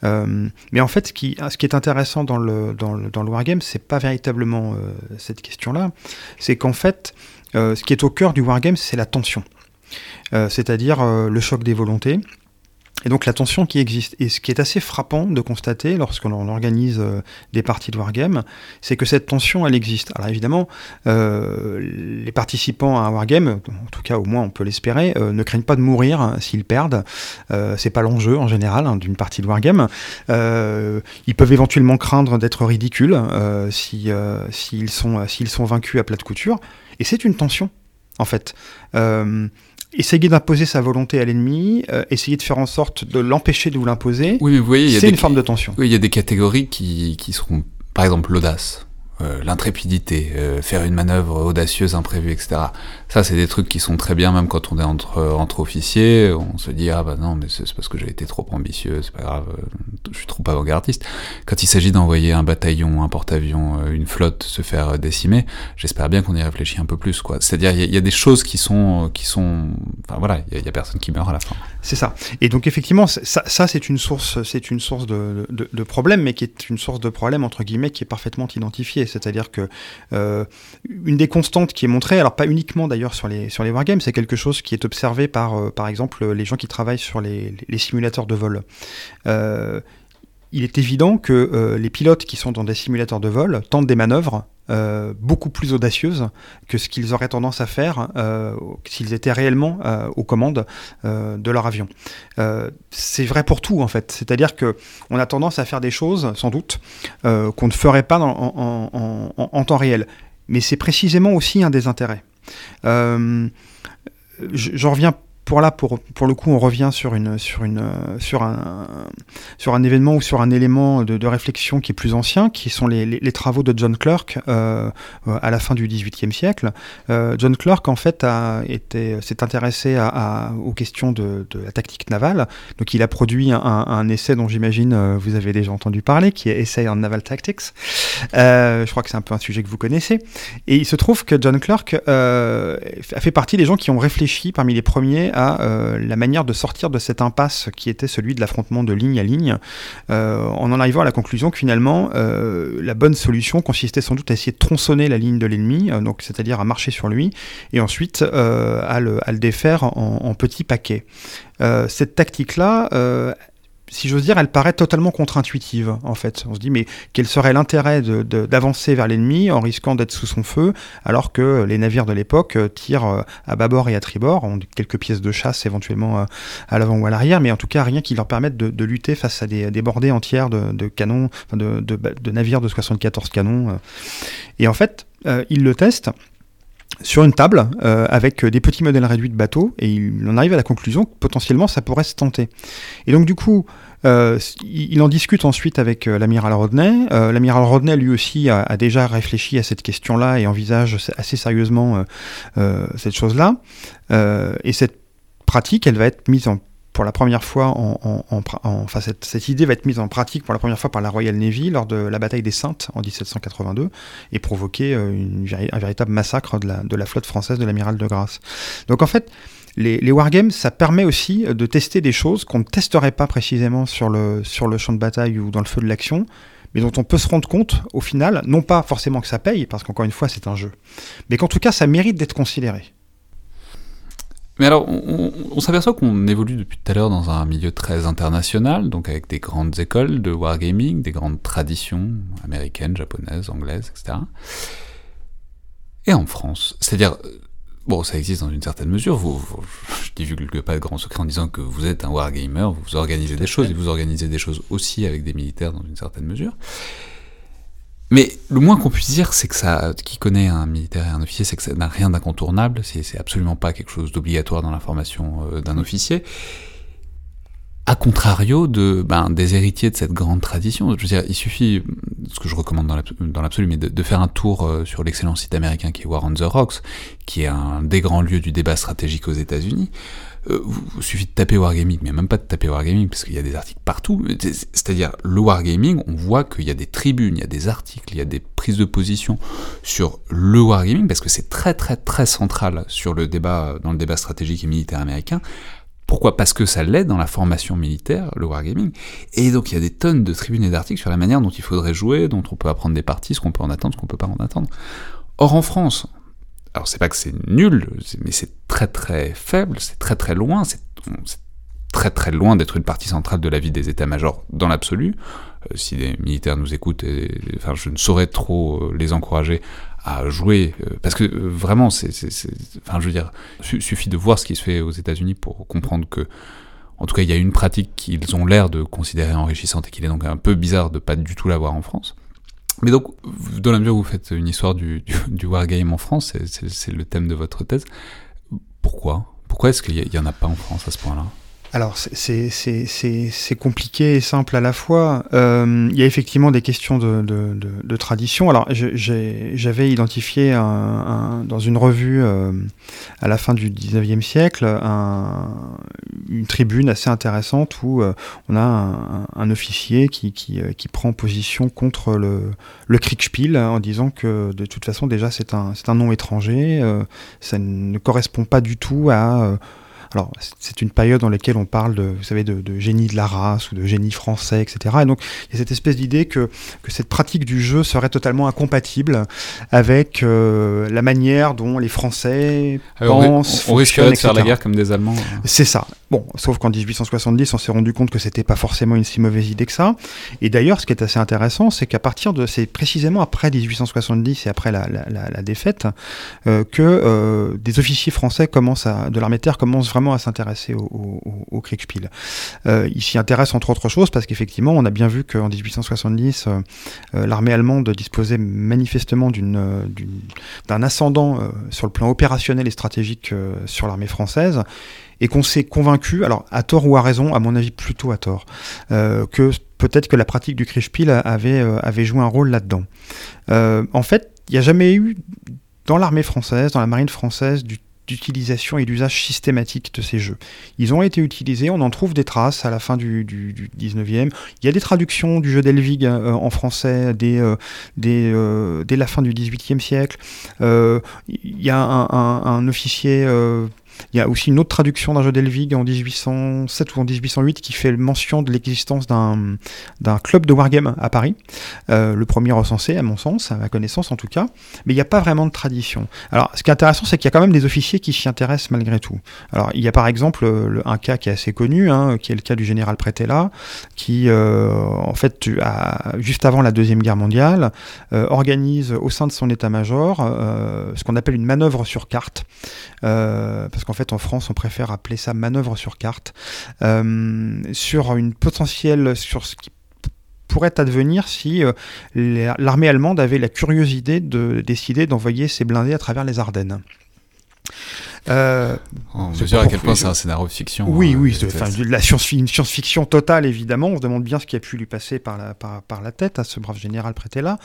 mais en fait, ce qui, est intéressant dans le, dans le, dans le wargame, c'est pas euh, cette question-là, c'est qu'en fait, euh, ce qui est au cœur du wargame, c'est la tension. Euh, c'est-à-dire le choc des volontés, et donc la tension qui existe. Et ce qui est assez frappant de constater lorsqu'on organise euh, des parties de Wargame, c'est que cette tension, elle existe. Alors évidemment, euh, les participants à un Wargame, en tout cas au moins on peut l'espérer, euh, ne craignent pas de mourir hein, s'ils perdent. c'est pas l'enjeu en général hein, d'une partie de Wargame. ils peuvent éventuellement craindre d'être ridicules s'ils si, sont, sont vaincus à plat de couture. Et c'est une tension, en fait essayer d'imposer sa volonté à l'ennemi, euh, essayer de faire en sorte de l'empêcher de vous l'imposer, oui, mais vous voyez, c'est une forme de tension. Oui, il y a des catégories qui, qui seront, par exemple, l'audace. Euh, l'intrépidité, euh, faire une manœuvre audacieuse, imprévue, etc. Ça, c'est des trucs qui sont très bien, même quand on est entre, entre officiers, on se dit, ah bah non, mais c'est parce que j'ai été trop ambitieux, c'est pas grave, euh, je suis trop avant-gardiste. Quand il s'agit d'envoyer un bataillon, un porte-avions, une flotte se faire décimer, j'espère bien qu'on y réfléchit un peu plus, quoi. C'est-à-dire, il y, a des choses qui sont, qui sont, enfin voilà, il y, a personne qui meurt à la fin. C'est ça. Et donc effectivement, ça, ça c'est une source, c'est une source de, de, de problème, mais qui est une source de problème entre guillemets qui est parfaitement identifiée c'est-à-dire que euh, une des constantes qui est montrée, alors pas uniquement d'ailleurs sur les, sur les wargames, c'est quelque chose qui est observé par, euh, par exemple, les gens qui travaillent sur les, simulateurs de vol. Euh, il est évident que les pilotes qui sont dans des simulateurs de vol tentent des manœuvres beaucoup plus audacieuses que ce qu'ils auraient tendance à faire s'ils étaient réellement aux commandes de leur avion. c'est vrai pour tout en fait, c'est-à-dire que on a tendance à faire des choses, sans doute, qu'on ne ferait pas en, temps réel. Mais c'est précisément aussi un des intérêts. J'en reviens pour là, pour, pour le coup, on revient sur, une, sur, une, sur, un, sur un événement ou sur un élément de, réflexion qui est plus ancien, qui sont les, travaux de John Clerk euh, à la fin du XVIIIe siècle. Euh, John Clerk, en fait, s'est intéressé aux questions de, la tactique navale. Donc, il a produit un, essai dont j'imagine euh, vous avez déjà entendu parler, qui est Essay on Naval Tactics. Euh, je crois que c'est un peu un sujet que vous connaissez. Et il se trouve que John Clerk euh, a fait partie des gens qui ont réfléchi parmi les premiers à euh, la manière de sortir de cette impasse qui était celui de l'affrontement de ligne à ligne, euh, en en arrivant à la conclusion que finalement, euh, la bonne solution consistait sans doute à essayer de tronçonner la ligne de l'ennemi, c'est-à-dire à marcher sur lui, et ensuite à le, défaire en, en petits paquets. cette tactique-là, si j'ose dire, elle paraît totalement contre-intuitive, en fait. On se dit, mais quel serait l'intérêt d'avancer vers l'ennemi en risquant d'être sous son feu, alors que les navires de l'époque euh, tirent euh, à bâbord et à tribord, ont quelques pièces de chasse éventuellement euh, à l'avant ou à l'arrière, mais en tout cas rien qui leur permette de, lutter face à des, bordées entières de, canons, de, navires de 74 canons. Et en fait, ils le testent sur une table avec des petits modèles réduits de bateaux et il en arrive à la conclusion que potentiellement ça pourrait se tenter. Et donc du coup, euh, il en discute ensuite avec euh, l'amiral Rodney. Euh, l'amiral Rodney, lui aussi, a, déjà réfléchi à cette question-là et envisage assez sérieusement cette chose-là. et cette pratique, elle va être mise en pour la première fois, en, en, en, enfin cette, idée va être mise en pratique pour la première fois par la Royal Navy lors de la bataille des Saintes en 1782 et provoquer un véritable massacre de la, de la flotte française de l'amiral de Grasse. Donc en fait, les, wargames, ça permet aussi euh, de tester des choses qu'on ne testerait pas précisément sur le, sur le champ de bataille ou dans le feu de l'action, mais dont on peut se rendre compte au final, non pas forcément que ça paye, parce qu'encore une fois c'est un jeu, mais qu'en tout cas ça mérite d'être considéré. Mais alors, on, s'aperçoit qu'on évolue depuis tout à l'heure dans un milieu très international, donc avec des grandes écoles de wargaming, des grandes traditions américaines, japonaises, anglaises, etc. Et en France, c'est-à-dire Bon, ça existe dans une certaine mesure. Vous, vous, je divulgue pas de grands secrets en disant que vous êtes un wargamer, vous organisez des choses, et vous organisez des choses aussi avec des militaires dans une certaine mesure. Mais le moins qu'on puisse dire, c'est que ça, qui connaît un militaire et un officier, c'est que ça n'a rien d'incontournable, c'est absolument pas quelque chose d'obligatoire dans la formation euh, d'un officier a contrario de, ben, des héritiers de cette grande tradition. Je veux il suffit, ce que je recommande dans l'absolu, mais de, faire un tour euh, sur l'excellent site américain qui est War on the Rocks, qui est un des grands lieux du débat stratégique aux États-Unis. Euh, il suffit de taper Wargaming, mais même pas de taper Wargaming, parce qu'il y a des articles partout. C'est-à-dire, le Wargaming, on voit qu'il y a des tribunes, il y a des articles, il y a des prises de position sur le Wargaming, parce que c'est très très très central sur le débat, dans le débat stratégique et militaire américain, pourquoi? Parce que ça l'aide dans la formation militaire, le wargaming. Et donc il y a des tonnes de tribunes et d'articles sur la manière dont il faudrait jouer, dont on peut apprendre des parties, ce qu'on peut en attendre, ce qu'on peut pas en attendre. Or en France, alors c'est pas que c'est nul, mais c'est très très faible, c'est très très loin, c'est très très loin d'être une partie centrale de la vie des états-majors dans l'absolu. Euh, si les militaires nous écoutent, je ne saurais trop euh, les encourager à jouer, euh, parce que euh, vraiment, c'est, enfin, je veux dire, suffit de voir ce qui se fait aux États-Unis pour comprendre que, en tout cas, il y a une pratique qu'ils ont l'air de considérer enrichissante et qu'il est donc un peu bizarre de pas du tout l'avoir en France. Mais donc, dans la mesure où vous faites une histoire du, du, du wargame en France, c'est le thème de votre thèse, pourquoi? Pourquoi est-ce qu'il y, en a pas en France à ce point-là? Alors c'est compliqué et simple à la fois. Euh, il y a effectivement des questions de, de, de, de tradition. Alors j'avais identifié un, dans une revue euh, à la fin du 19e siècle un, une tribune assez intéressante où euh, on a un, un officier qui, qui, euh, qui, prend position contre le, le Kriegspiel en disant que de toute façon déjà c'est un, un nom étranger, ça ne correspond pas du tout à alors, c'est une période dans laquelle on parle de, vous savez, de, de, génie de la race ou de génie français, etc. Et donc, il y a cette espèce d'idée que, que cette pratique du jeu serait totalement incompatible avec euh, la manière dont les Français Alors, pensent. On, on risquerait de faire la guerre comme des Allemands. Hein. C'est ça. Bon, sauf qu'en 1870, on s'est rendu compte que c'était pas forcément une si mauvaise idée que ça. Et d'ailleurs, ce qui est assez intéressant, c'est qu'à partir de, c'est précisément après 1870 et après la, la, la, la défaite, euh, que euh, des officiers français commencent à, de l'armée de terre commencent vraiment à s'intéresser au, au, au Kriegspiel. Euh, il s'y intéresse entre autres choses parce qu'effectivement, on a bien vu qu'en 1870, euh, euh, l'armée allemande disposait manifestement d'un ascendant sur le plan opérationnel et stratégique sur l'armée française et qu'on s'est convaincu, alors à tort ou à raison, à mon avis plutôt à tort, que peut-être que la pratique du Kriegspiel avait, avait joué un rôle là-dedans. en fait, il n'y a jamais eu dans l'armée française, dans la marine française, du d'utilisation et d'usage systématique de ces jeux. Ils ont été utilisés, on en trouve des traces à la fin du, du, du 19e. Il y a des traductions du jeu d'Elvig euh, en français dès, euh, euh, dès, la fin du 18e siècle. Il y a un, officier il y a aussi une autre traduction d'un jeu d'Elvig en 1807 ou en 1808 qui fait mention de l'existence d'un, club de wargame à Paris, euh, le premier recensé à mon sens, à ma connaissance en tout cas, mais il n'y a pas vraiment de tradition. Alors ce qui est intéressant c'est qu'il y a quand même des officiers qui s'y intéressent malgré tout. Alors il y a par exemple le, un cas qui est assez connu, hein, qui est le cas du général Prétella, qui euh, en fait a, juste avant la Deuxième Guerre mondiale euh, organise au sein de son état-major euh, ce qu'on appelle une manœuvre sur carte, euh, parce qu'en fait en France on préfère appeler ça manœuvre sur carte, euh, sur une potentielle, sur ce qui pourrait advenir si euh, l'armée allemande avait la curieuse idée de décider d'envoyer ses blindés à travers les Ardennes. Euh, on mesure à quel point c'est un scénario de fiction. Oui, hein, oui, de la science-fiction totale, évidemment. On se demande bien ce qui a pu lui passer par la, par, par la tête à ce brave général prêté là.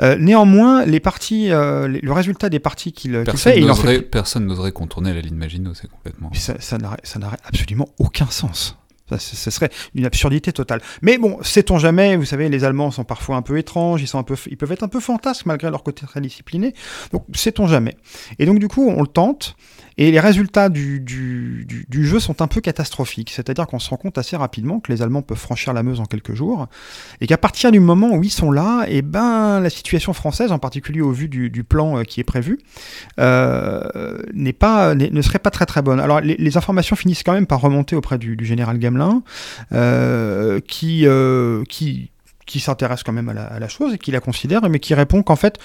Euh, néanmoins, les parties, euh, le résultat des parties qu'il qu fait, il fait... Personne n'oserait contourner la ligne Maginot, c'est complètement. Ça, ça n'aurait absolument aucun sens. Ce serait une absurdité totale. Mais bon, sait-on jamais, vous savez, les Allemands sont parfois un peu étranges, ils, sont un peu, ils peuvent être un peu fantasques malgré leur côté très discipliné. Donc, sait-on jamais. Et donc, du coup, on le tente. Et les résultats du, jeu sont un peu catastrophiques. C'est-à-dire qu'on se rend compte assez rapidement que les Allemands peuvent franchir la Meuse en quelques jours. Et qu'à partir du moment où ils sont là, eh ben, la situation française, en particulier au vu du, plan euh, qui est prévu, euh, pas, ne serait pas très très bonne. Alors les, informations finissent quand même par remonter auprès du, général Gamelin, euh, qui, qui qui s'intéresse quand même à la, chose et qui la considère, mais qui répond qu'en fait,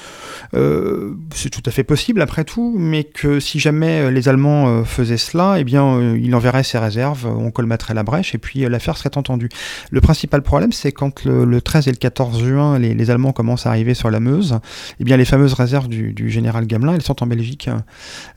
euh, c'est tout à fait possible après tout, mais que si jamais euh, les Allemands euh, faisaient cela, eh bien, euh, il enverrait ses réserves, on colmaterait la brèche et puis l'affaire serait entendue. Le principal problème, c'est quand le, le, 13 et le 14 juin, les, Allemands commencent à arriver sur la Meuse, eh bien, les fameuses réserves du, général Gamelin, elles sont en Belgique,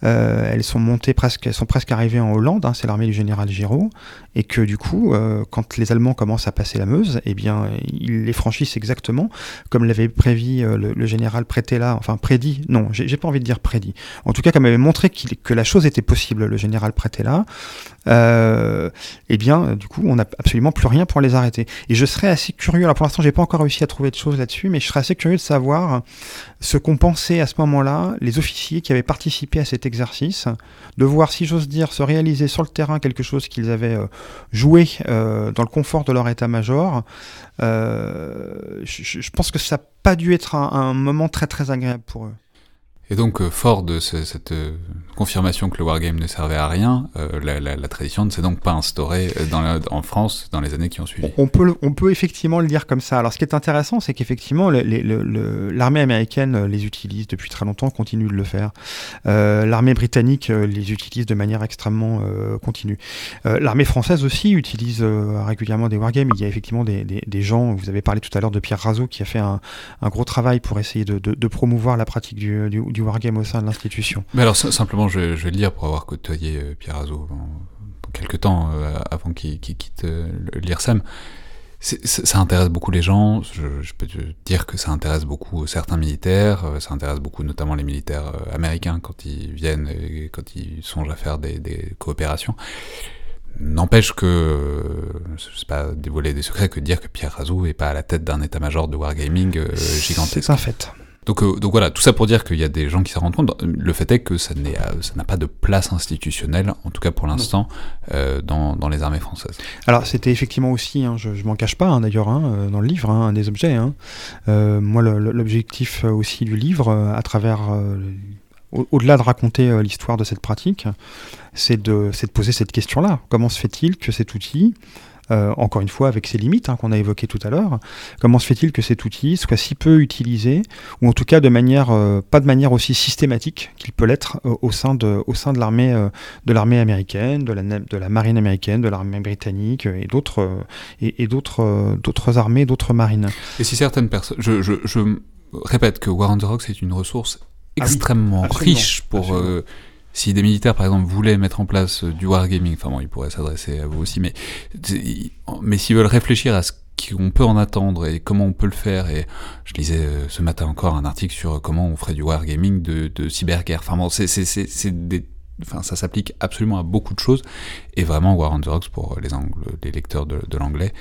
euh, elles sont montées presque, elles sont presque arrivées en Hollande, hein, c'est l'armée du général Giraud, et que du coup, quand les Allemands commencent à passer la Meuse, eh bien, ils les franchissent exactement comme l'avait prévu euh, le, général Prétella, enfin prédit, non, j'ai pas envie de dire prédit. En tout cas, comme avait montré qu que la chose était possible, le général Prétella, eh bien, du coup, on n'a absolument plus rien pour les arrêter. Et je serais assez curieux, alors pour l'instant, j'ai pas encore réussi à trouver de choses là-dessus, mais je serais assez curieux de savoir ce qu'ont pensé à ce moment-là les officiers qui avaient participé à cet exercice, de voir, si j'ose dire, se réaliser sur le terrain quelque chose qu'ils avaient euh, joué euh, dans le confort de leur état-major. Euh, je, pense que ça n'a pas dû être un moment très très agréable pour eux. Et donc, euh, fort de ce, cette euh, confirmation que le wargame ne servait à rien, euh, la, tradition ne s'est donc pas instaurée en France dans les années qui ont suivi. On peut, effectivement le dire comme ça. Alors, ce qui est intéressant, c'est qu'effectivement, l'armée américaine les utilise depuis très longtemps, continue de le faire. L'armée britannique les utilise de manière extrêmement continue. l'armée française aussi utilise régulièrement des wargames. Il y a effectivement des, gens, vous avez parlé tout à l'heure de Pierre Razot, qui a fait un, gros travail pour essayer de promouvoir la pratique du, du du wargame au sein de l'institution. Mais alors simplement, je, je, vais le dire pour avoir côtoyé euh, Pierre Azot quelques temps avant qu'il quitte l'IRSEM ça intéresse beaucoup les gens. Je, peux te dire que ça intéresse beaucoup certains militaires. Ça intéresse beaucoup notamment les militaires américains quand ils viennent et quand ils songent à faire des, des coopérations. N'empêche que, je sais pas dévoiler des secrets, que dire que Pierre Razou est pas à la tête d'un état-major de wargaming euh, gigantesque. C'est un fait. Donc, euh, donc voilà, tout ça pour dire qu'il y a des gens qui s'en rendent compte. Le fait est que ça n'a pas de place institutionnelle, en tout cas pour l'instant, euh, dans, les armées françaises. Alors c'était effectivement aussi, hein, je, je m'en cache pas hein, d'ailleurs, hein, dans le livre, un des objets. moi, l'objectif aussi du livre, à travers au-delà de raconter euh, l'histoire de cette pratique, c'est de, poser cette question-là. Comment se fait-il que cet outil, euh, encore une fois avec ses limites hein, qu'on a évoquées tout à l'heure, comment se fait-il que cet outil soit si peu utilisé, ou en tout cas de manière, euh, pas de manière aussi systématique qu'il peut l'être au sein de, au sein de l'armée, de l'armée américaine, de la, de la marine américaine, de l'armée britannique et d'autres, et, d'autres, d'autres armées, d'autres marines. Et si certaines personnes, je, je, je répète que War on the Rocks est une ressource ah extrêmement riche pour. Euh, si des militaires, par exemple, voulaient mettre en place euh, du wargaming, enfin bon, ils pourraient s'adresser à vous aussi, mais, mais s'ils veulent réfléchir à ce qu'on peut en attendre et comment on peut le faire, et je lisais euh, ce matin encore un article sur comment on ferait du wargaming de, de cyberguerre. Enfin bon, c'est des enfin, ça s'applique absolument à beaucoup de choses. Et vraiment, War on the pour les, lecteurs de, l'anglais,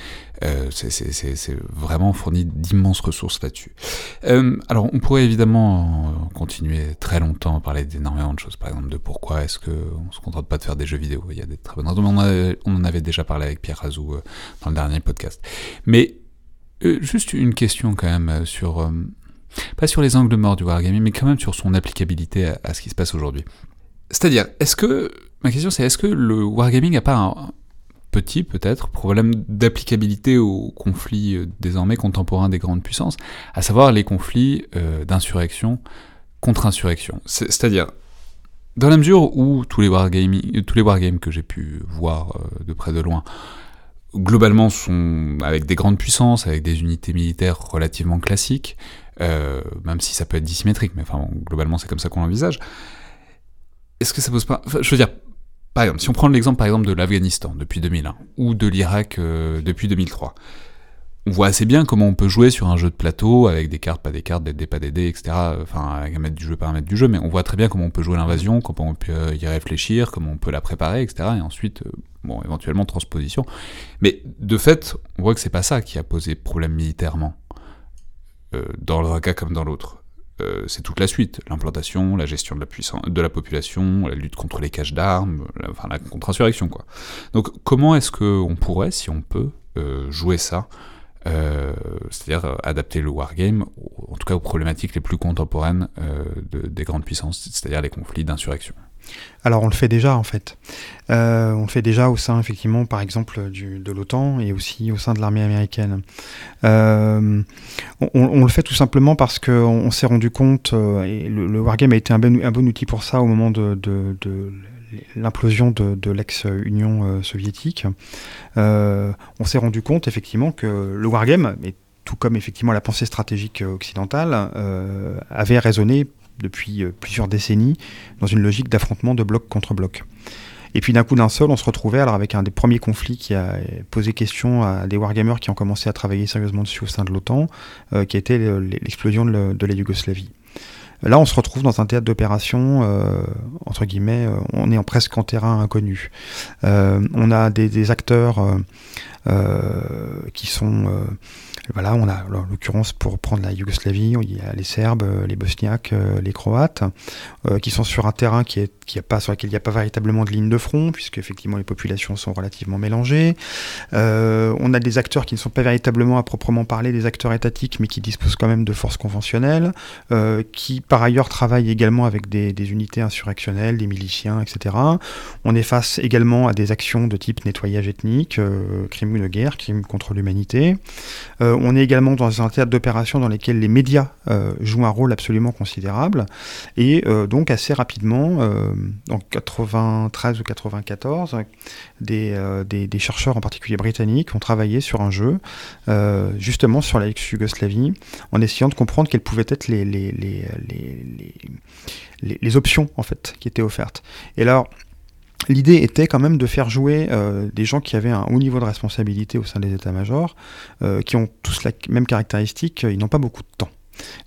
euh, c'est vraiment fourni d'immenses ressources là-dessus. Euh, alors, on pourrait évidemment continuer très longtemps à parler d'énormément de choses. Par exemple, de pourquoi est-ce qu'on se contente pas de faire des jeux vidéo. Il y a des très bonnes raisons. On, on en avait déjà parlé avec Pierre Razou euh, dans le dernier podcast. Mais juste une question quand même sur... pas sur les angles morts du wargaming, mais quand même sur son applicabilité à ce qui se passe aujourd'hui. C'est-à-dire, est-ce que. Ma question c'est est-ce que le wargaming n'a pas un petit, peut-être, problème d'applicabilité aux conflits euh, désormais contemporains des grandes puissances, à savoir les conflits euh, d'insurrection contre insurrection? C'est-à-dire, dans la mesure où tous les wargaming, tous les wargames que j'ai pu voir euh, de près de loin, globalement sont avec des grandes puissances, avec des unités militaires relativement classiques, même si ça peut être dissymétrique, mais enfin globalement c'est comme ça qu'on l'envisage est-ce que ça pose pas. je veux dire, par exemple, si on prend l'exemple par exemple de l'Afghanistan depuis 2001 ou de l'Irak euh, depuis 2003, on voit assez bien comment on peut jouer sur un jeu de plateau avec des cartes, pas des cartes, des dés, pas des dés, etc. Enfin, avec un maître du jeu, pas un maître du jeu, mais on voit très bien comment on peut jouer l'invasion, comment on peut y réfléchir, comment on peut la préparer, etc. Et ensuite, euh, bon, éventuellement transposition. Mais de fait, on voit que c'est pas ça qui a posé problème militairement, euh, dans le cas comme dans l'autre. Euh, c'est toute la suite. L'implantation, la gestion de la, population, la lutte contre les caches d'armes, la, enfin la contre-insurrection. Quoi. Donc comment est-ce qu'on pourrait, si on peut, euh, jouer ça euh, c'est-à-dire adapter le wargame, en tout cas aux problématiques les plus contemporaines des grandes puissances, c'est-à-dire les conflits d'insurrection? Alors on le fait déjà en fait. Euh, on le fait déjà au sein effectivement par exemple de l'OTAN et aussi au sein de l'armée américaine. Euh, on, le fait tout simplement parce qu'on on, s'est rendu compte, euh, et le, Wargame a été un bon, outil pour ça au moment de, l'implosion de, l'ex-Union soviétique. on s'est rendu compte effectivement que le Wargame, mais tout comme effectivement la pensée stratégique occidentale, avait résonné depuis euh, plusieurs décennies dans une logique d'affrontement de bloc contre bloc. Et puis d'un coup d'un seul, on se retrouvait alors avec un des premiers conflits qui a posé question à des wargamers qui ont commencé à travailler sérieusement dessus au sein de l'OTAN, euh, qui était l'explosion de, la Yougoslavie. Là, on se retrouve dans un théâtre d'opération, euh, entre guillemets, on est en presque en terrain inconnu. on a des acteurs qui sont voilà, on a, en l'occurrence, pour prendre la Yougoslavie, il y a les Serbes, les Bosniaques, euh, les Croates, euh, qui sont sur un terrain qui a pas, sur lequel il n'y a pas véritablement de ligne de front, puisque effectivement les populations sont relativement mélangées. Euh, on a des acteurs qui ne sont pas véritablement à proprement parler des acteurs étatiques, mais qui disposent quand même de forces conventionnelles, qui par ailleurs travaillent également avec des, des, unités insurrectionnelles, des miliciens, etc. On est face également à des actions de type nettoyage ethnique, crimes de guerre, crimes contre l'humanité on est également dans un théâtre d'opération dans lequel les médias euh, jouent un rôle absolument considérable. Et euh, donc assez rapidement, euh, en 93 ou 94, des, chercheurs, en particulier britanniques, ont travaillé sur un jeu, justement sur la ex-Yougoslavie, en essayant de comprendre quelles pouvaient être les, les, les options en fait qui étaient offertes. Et alors, l'idée était quand même de faire jouer euh, des gens qui avaient un haut niveau de responsabilité au sein des états-majors, euh, qui ont tous la même caractéristique, ils n'ont pas beaucoup de temps.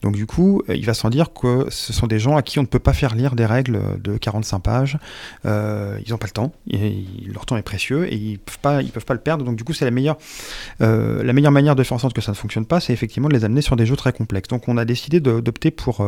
Donc du coup, euh, il va sans dire que ce sont des gens à qui on ne peut pas faire lire des règles de 45 pages. Euh, ils n'ont pas le temps, et, leur temps est précieux et ils ils peuvent pas le perdre. Donc du coup, c'est la meilleure, euh, la meilleure manière de faire en sorte que ça ne fonctionne pas, c'est effectivement de les amener sur des jeux très complexes. Donc on a décidé d'opter pour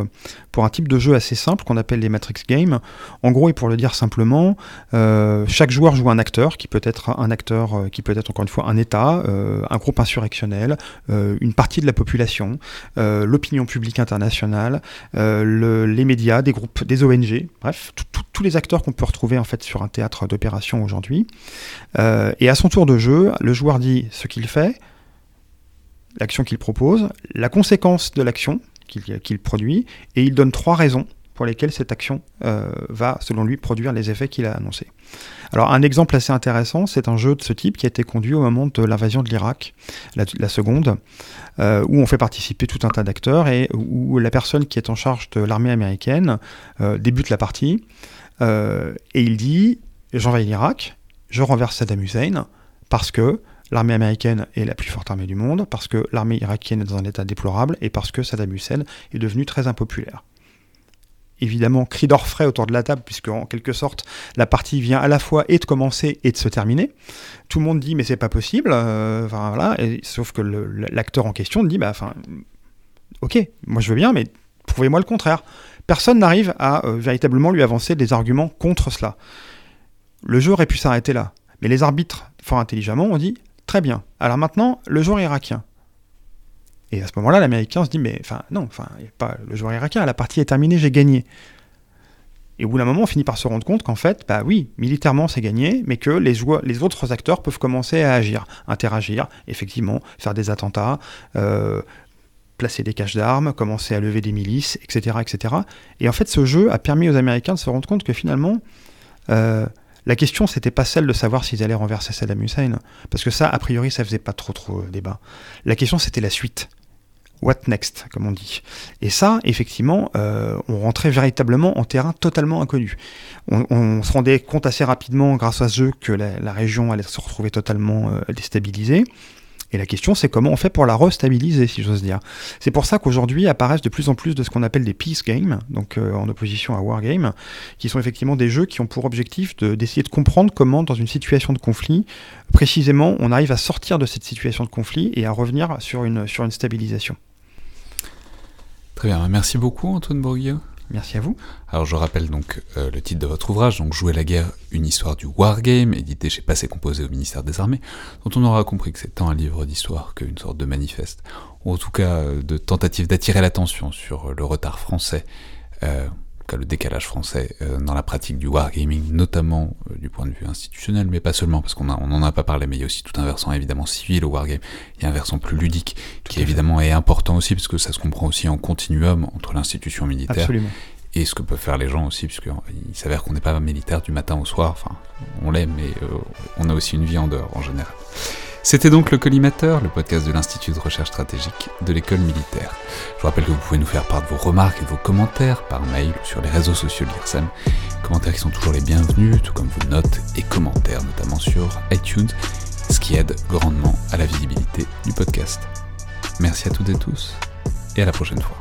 pour un type de jeu assez simple qu'on appelle les Matrix Games. En gros, et pour le dire simplement, chaque joueur joue un acteur qui peut être un acteur qui peut être encore une fois un État, un groupe insurrectionnel, une partie de la population, l'opinion publique internationale, euh, les médias, des groupes, des ONG, bref, tous les acteurs qu'on peut retrouver en fait sur un théâtre d'opération aujourd'hui. Euh, et à son tour de jeu, le joueur dit ce qu'il fait, l'action qu'il propose, la conséquence de l'action qu'il produit, et il donne trois raisons pour lesquelles cette action euh, va, selon lui, produire les effets qu'il a annoncés. Alors un exemple assez intéressant, c'est un jeu de ce type qui a été conduit au moment de l'invasion de l'Irak, la, seconde, euh, où on fait participer tout un tas d'acteurs et où la personne qui est en charge de l'armée américaine euh, débute la partie et il dit j'envahis l'Irak, je renverse Saddam Hussein parce que l'armée américaine est la plus forte armée du monde, parce que l'armée irakienne est dans un état déplorable et parce que Saddam Hussein est devenu très impopulaire évidemment cri d'orfraie autour de la table, puisque en quelque sorte la partie vient à la fois et de commencer et de se terminer. Tout le monde dit mais c'est pas possible, euh, voilà, sauf que l'acteur en question dit bah enfin, ok, moi je veux bien, mais prouvez-moi le contraire. Personne n'arrive à euh, véritablement lui avancer des arguments contre cela. Le jeu aurait pu s'arrêter là, mais les arbitres, fort intelligemment, ont dit très bien. Alors maintenant, le joueur irakien. Et à ce moment-là, l'Américain se dit, mais enfin, non, enfin, pas le joueur irakien, la partie est terminée, j'ai gagné. Et au bout d'un moment, on finit par se rendre compte qu'en fait, bah oui, militairement c'est gagné, mais que les, les autres acteurs peuvent commencer à agir, interagir, effectivement, faire des attentats, euh, placer des caches d'armes, commencer à lever des milices, etc., etc. Et en fait, ce jeu a permis aux Américains de se rendre compte que finalement, euh, la question, c'était pas celle de savoir s'ils allaient renverser Saddam Hussein, parce que ça, a priori, ça faisait pas trop trop débat. La question, c'était la suite. What next, comme on dit. Et ça, effectivement, euh, on rentrait véritablement en terrain totalement inconnu. On, se rendait compte assez rapidement, grâce à ce jeu, que la, région allait se retrouver totalement euh, déstabilisée. Et la question, c'est comment on fait pour la restabiliser, si j'ose dire. C'est pour ça qu'aujourd'hui apparaissent de plus en plus de ce qu'on appelle des peace games, donc euh, en opposition à wargame, qui sont effectivement des jeux qui ont pour objectif d'essayer de, comprendre comment, dans une situation de conflit, précisément, on arrive à sortir de cette situation de conflit et à revenir sur une, sur une stabilisation. Très bien, merci beaucoup Antoine Bourguier. Merci à vous. Alors je rappelle donc euh, le titre de votre ouvrage, donc Jouer la guerre, une histoire du wargame, édité chez Passé Composé au ministère des Armées, dont on aura compris que c'est tant un livre d'histoire qu'une sorte de manifeste, ou en tout cas euh, de tentative d'attirer l'attention sur le retard français euh, le décalage français euh, dans la pratique du wargaming, notamment euh, du point de vue institutionnel, mais pas seulement, parce qu'on n'en a pas parlé, mais il y a aussi tout un versant évidemment civil au wargame, il y a un versant plus ludique, qui évidemment est important aussi, parce que ça se comprend aussi en continuum entre l'institution militaire et ce que peuvent faire les gens aussi, puisqu'il s'avère qu'on n'est pas militaire du matin au soir, enfin, on l'est, mais euh, on a aussi une vie en dehors en général. C'était donc le Collimateur, le podcast de l'Institut de recherche stratégique de l'école militaire. Je vous rappelle que vous pouvez nous faire part de vos remarques et vos commentaires par mail ou sur les réseaux sociaux de l'IRSEM. Commentaires qui sont toujours les bienvenus, tout comme vos notes et commentaires, notamment sur iTunes, ce qui aide grandement à la visibilité du podcast. Merci à toutes et tous, et à la prochaine fois.